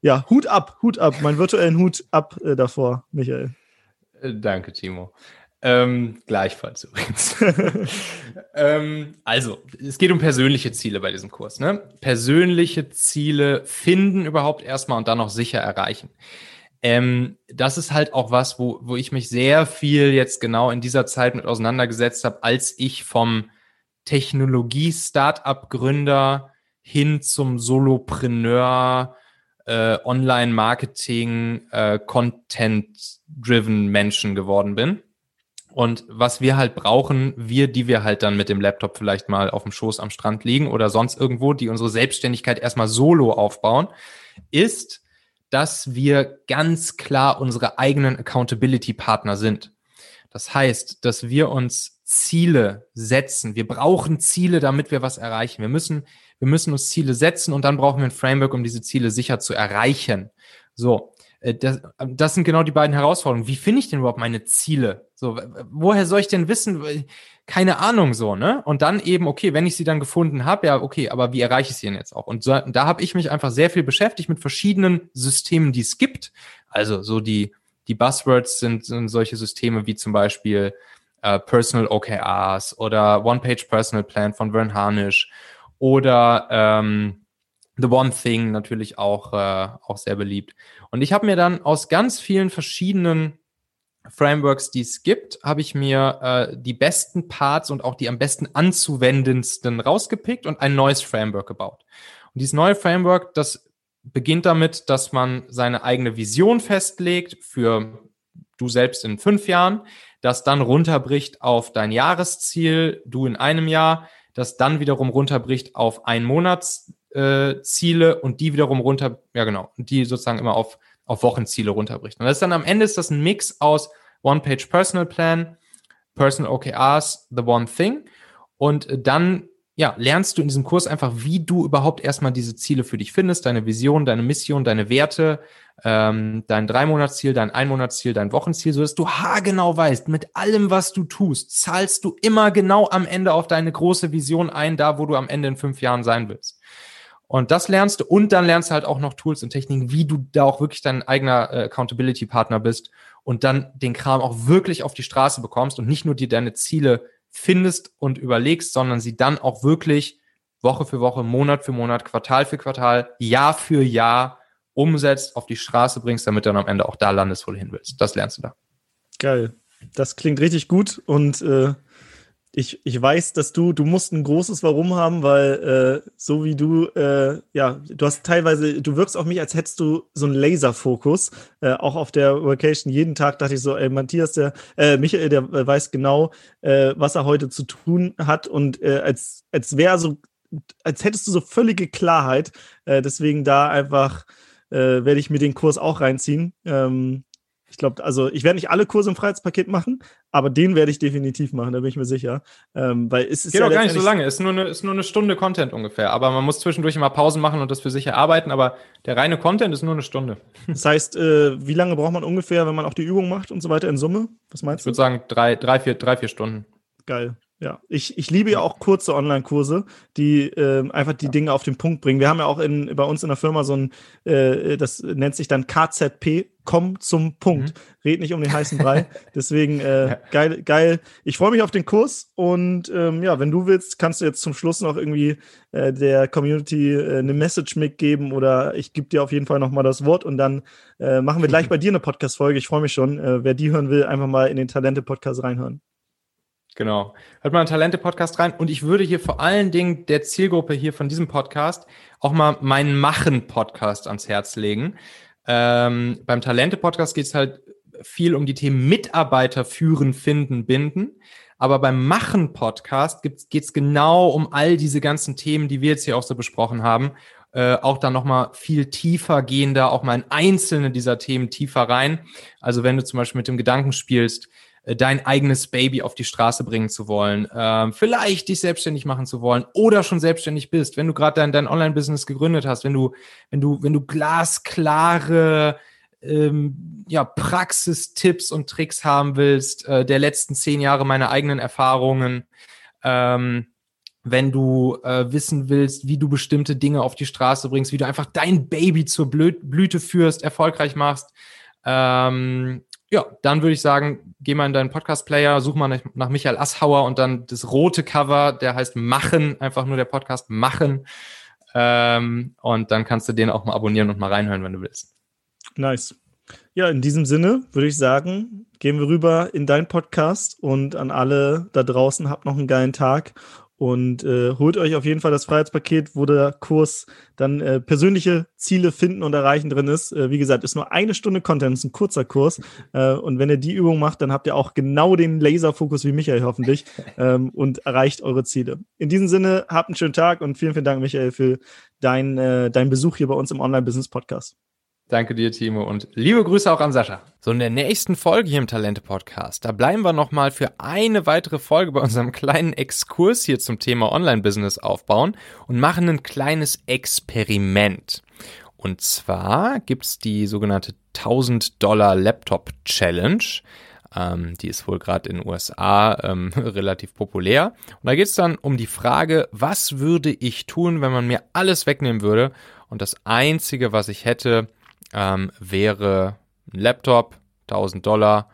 ja, Hut ab, Hut ab, meinen virtuellen Hut ab äh, davor, Michael. Äh, danke, Timo. Ähm, gleichfalls übrigens. ähm, also, es geht um persönliche Ziele bei diesem Kurs. Ne? Persönliche Ziele finden überhaupt erstmal und dann auch sicher erreichen. Ähm, das ist halt auch was, wo, wo ich mich sehr viel jetzt genau in dieser Zeit mit auseinandergesetzt habe, als ich vom Technologie-Startup-Gründer hin zum Solopreneur, äh, Online-Marketing, äh, Content-driven Menschen geworden bin. Und was wir halt brauchen, wir, die wir halt dann mit dem Laptop vielleicht mal auf dem Schoß am Strand liegen oder sonst irgendwo, die unsere Selbstständigkeit erstmal solo aufbauen, ist, dass wir ganz klar unsere eigenen Accountability-Partner sind. Das heißt, dass wir uns Ziele setzen. Wir brauchen Ziele, damit wir was erreichen. Wir müssen, wir müssen uns Ziele setzen und dann brauchen wir ein Framework, um diese Ziele sicher zu erreichen. So. Äh, das, das sind genau die beiden Herausforderungen. Wie finde ich denn überhaupt meine Ziele? So, woher soll ich denn wissen? Keine Ahnung so, ne? Und dann eben, okay, wenn ich sie dann gefunden habe, ja, okay, aber wie erreiche ich sie denn jetzt auch? Und so, da habe ich mich einfach sehr viel beschäftigt mit verschiedenen Systemen, die es gibt. Also so die, die Buzzwords sind, sind solche Systeme wie zum Beispiel äh, Personal OKRs oder One-Page Personal Plan von Vern Harnish oder ähm, The One Thing natürlich auch, äh, auch sehr beliebt. Und ich habe mir dann aus ganz vielen verschiedenen Frameworks, die es gibt, habe ich mir äh, die besten Parts und auch die am besten anzuwendendsten rausgepickt und ein neues Framework gebaut. Und dieses neue Framework, das beginnt damit, dass man seine eigene Vision festlegt für du selbst in fünf Jahren, das dann runterbricht auf dein Jahresziel, du in einem Jahr, das dann wiederum runterbricht auf ein Monatsziele äh, und die wiederum runter, ja genau, die sozusagen immer auf, auf Wochenziele runterbricht. Und das ist dann am Ende ist das ein Mix aus One-Page Personal Plan, Personal OKRs, The One Thing und dann ja, lernst du in diesem Kurs einfach, wie du überhaupt erstmal diese Ziele für dich findest, deine Vision, deine Mission, deine Werte, ähm, dein Dreimonatsziel, dein Einmonatsziel, dein Wochenziel, so dass du haargenau weißt, mit allem, was du tust, zahlst du immer genau am Ende auf deine große Vision ein, da wo du am Ende in fünf Jahren sein willst. Und das lernst du und dann lernst du halt auch noch Tools und Techniken, wie du da auch wirklich dein eigener äh, Accountability-Partner bist und dann den Kram auch wirklich auf die Straße bekommst und nicht nur dir deine Ziele findest und überlegst, sondern sie dann auch wirklich Woche für Woche, Monat für Monat, Quartal für Quartal, Jahr für Jahr umsetzt, auf die Straße bringst, damit du dann am Ende auch da landest, wo du hin willst. Das lernst du da. Geil. Das klingt richtig gut und äh, ich, ich weiß, dass du, du musst ein großes Warum haben, weil äh, so wie du, äh, ja, du hast teilweise, du wirkst auf mich, als hättest du so einen Laserfokus, äh, auch auf der Vacation. Jeden Tag dachte ich so, ey, Matthias, der, äh, Michael, der weiß genau, äh, was er heute zu tun hat und äh, als, als wäre so, als hättest du so völlige Klarheit. Äh, deswegen da einfach äh, werde ich mir den Kurs auch reinziehen. Ähm, ich glaube, also ich werde nicht alle Kurse im Freiheitspaket machen, aber den werde ich definitiv machen, da bin ich mir sicher. Ähm, weil es ist Geht ja auch gar nicht so lange, ist nur, eine, ist nur eine Stunde Content ungefähr. Aber man muss zwischendurch immer Pausen machen und das für sich erarbeiten, aber der reine Content ist nur eine Stunde. Das heißt, äh, wie lange braucht man ungefähr, wenn man auch die Übung macht und so weiter in Summe? Was meinst ich du? Ich würde sagen, drei, drei, vier, drei, vier Stunden. Geil. Ja, ich, ich liebe ja auch kurze Online-Kurse, die äh, einfach die Dinge auf den Punkt bringen. Wir haben ja auch in, bei uns in der Firma so ein, äh, das nennt sich dann KZP, komm zum Punkt. Mhm. Red nicht um den heißen Brei. Deswegen äh, geil, geil. Ich freue mich auf den Kurs und ähm, ja, wenn du willst, kannst du jetzt zum Schluss noch irgendwie äh, der Community äh, eine Message mitgeben oder ich gebe dir auf jeden Fall nochmal das Wort und dann äh, machen wir gleich bei dir eine Podcast-Folge. Ich freue mich schon. Äh, wer die hören will, einfach mal in den Talente-Podcast reinhören. Genau. Hört mal einen Talente-Podcast rein. Und ich würde hier vor allen Dingen der Zielgruppe hier von diesem Podcast auch mal meinen Machen-Podcast ans Herz legen. Ähm, beim Talente-Podcast geht es halt viel um die Themen Mitarbeiter führen, finden, binden. Aber beim Machen-Podcast geht es genau um all diese ganzen Themen, die wir jetzt hier auch so besprochen haben. Äh, auch dann nochmal viel tiefer gehender, auch mal in einzelne dieser Themen tiefer rein. Also wenn du zum Beispiel mit dem Gedanken spielst, dein eigenes Baby auf die Straße bringen zu wollen, ähm, vielleicht dich selbstständig machen zu wollen oder schon selbstständig bist, wenn du gerade dein, dein Online-Business gegründet hast, wenn du, wenn du, wenn du glasklare ähm, ja, Praxistipps und Tricks haben willst, äh, der letzten zehn Jahre meine eigenen Erfahrungen, ähm, wenn du äh, wissen willst, wie du bestimmte Dinge auf die Straße bringst, wie du einfach dein Baby zur Blü Blüte führst, erfolgreich machst, ähm, ja, dann würde ich sagen, geh mal in deinen Podcast-Player, such mal nach Michael Asshauer und dann das rote Cover, der heißt Machen, einfach nur der Podcast Machen. Ähm, und dann kannst du den auch mal abonnieren und mal reinhören, wenn du willst. Nice. Ja, in diesem Sinne würde ich sagen, gehen wir rüber in deinen Podcast und an alle da draußen, habt noch einen geilen Tag und äh, holt euch auf jeden Fall das Freiheitspaket, wo der Kurs dann äh, persönliche Ziele finden und erreichen drin ist. Äh, wie gesagt, ist nur eine Stunde Content, ist ein kurzer Kurs. Äh, und wenn ihr die Übung macht, dann habt ihr auch genau den Laserfokus wie Michael hoffentlich ähm, und erreicht eure Ziele. In diesem Sinne, habt einen schönen Tag und vielen, vielen Dank, Michael, für dein, äh, deinen Besuch hier bei uns im Online-Business-Podcast. Danke dir, Timo, und liebe Grüße auch an Sascha. So, in der nächsten Folge hier im Talente-Podcast, da bleiben wir nochmal für eine weitere Folge bei unserem kleinen Exkurs hier zum Thema Online-Business aufbauen und machen ein kleines Experiment. Und zwar gibt's die sogenannte 1000 Dollar Laptop Challenge. Ähm, die ist wohl gerade in den USA ähm, relativ populär. Und da geht's dann um die Frage, was würde ich tun, wenn man mir alles wegnehmen würde? Und das Einzige, was ich hätte, ähm, wäre ein Laptop, 1000 Dollar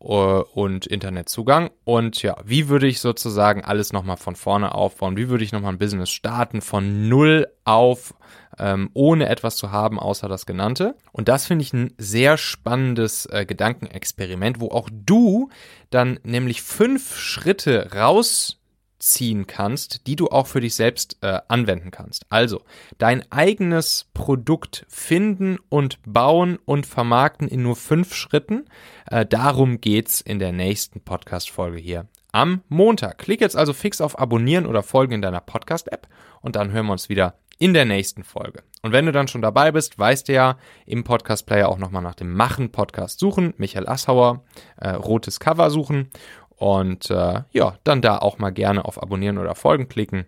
äh, und Internetzugang. Und ja, wie würde ich sozusagen alles nochmal von vorne aufbauen? Wie würde ich nochmal ein Business starten von null auf, ähm, ohne etwas zu haben, außer das genannte? Und das finde ich ein sehr spannendes äh, Gedankenexperiment, wo auch du dann nämlich fünf Schritte raus ziehen kannst, die du auch für dich selbst äh, anwenden kannst. Also dein eigenes Produkt finden und bauen und vermarkten in nur fünf Schritten. Äh, darum geht's in der nächsten Podcast-Folge hier am Montag. Klick jetzt also fix auf Abonnieren oder Folgen in deiner Podcast-App und dann hören wir uns wieder in der nächsten Folge. Und wenn du dann schon dabei bist, weißt du ja, im Podcast-Player auch nochmal nach dem Machen-Podcast suchen, Michael Assauer, äh, rotes Cover suchen und äh, ja, dann da auch mal gerne auf Abonnieren oder Folgen klicken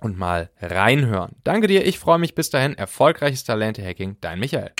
und mal reinhören. Danke dir, ich freue mich bis dahin. Erfolgreiches Talente-Hacking, dein Michael.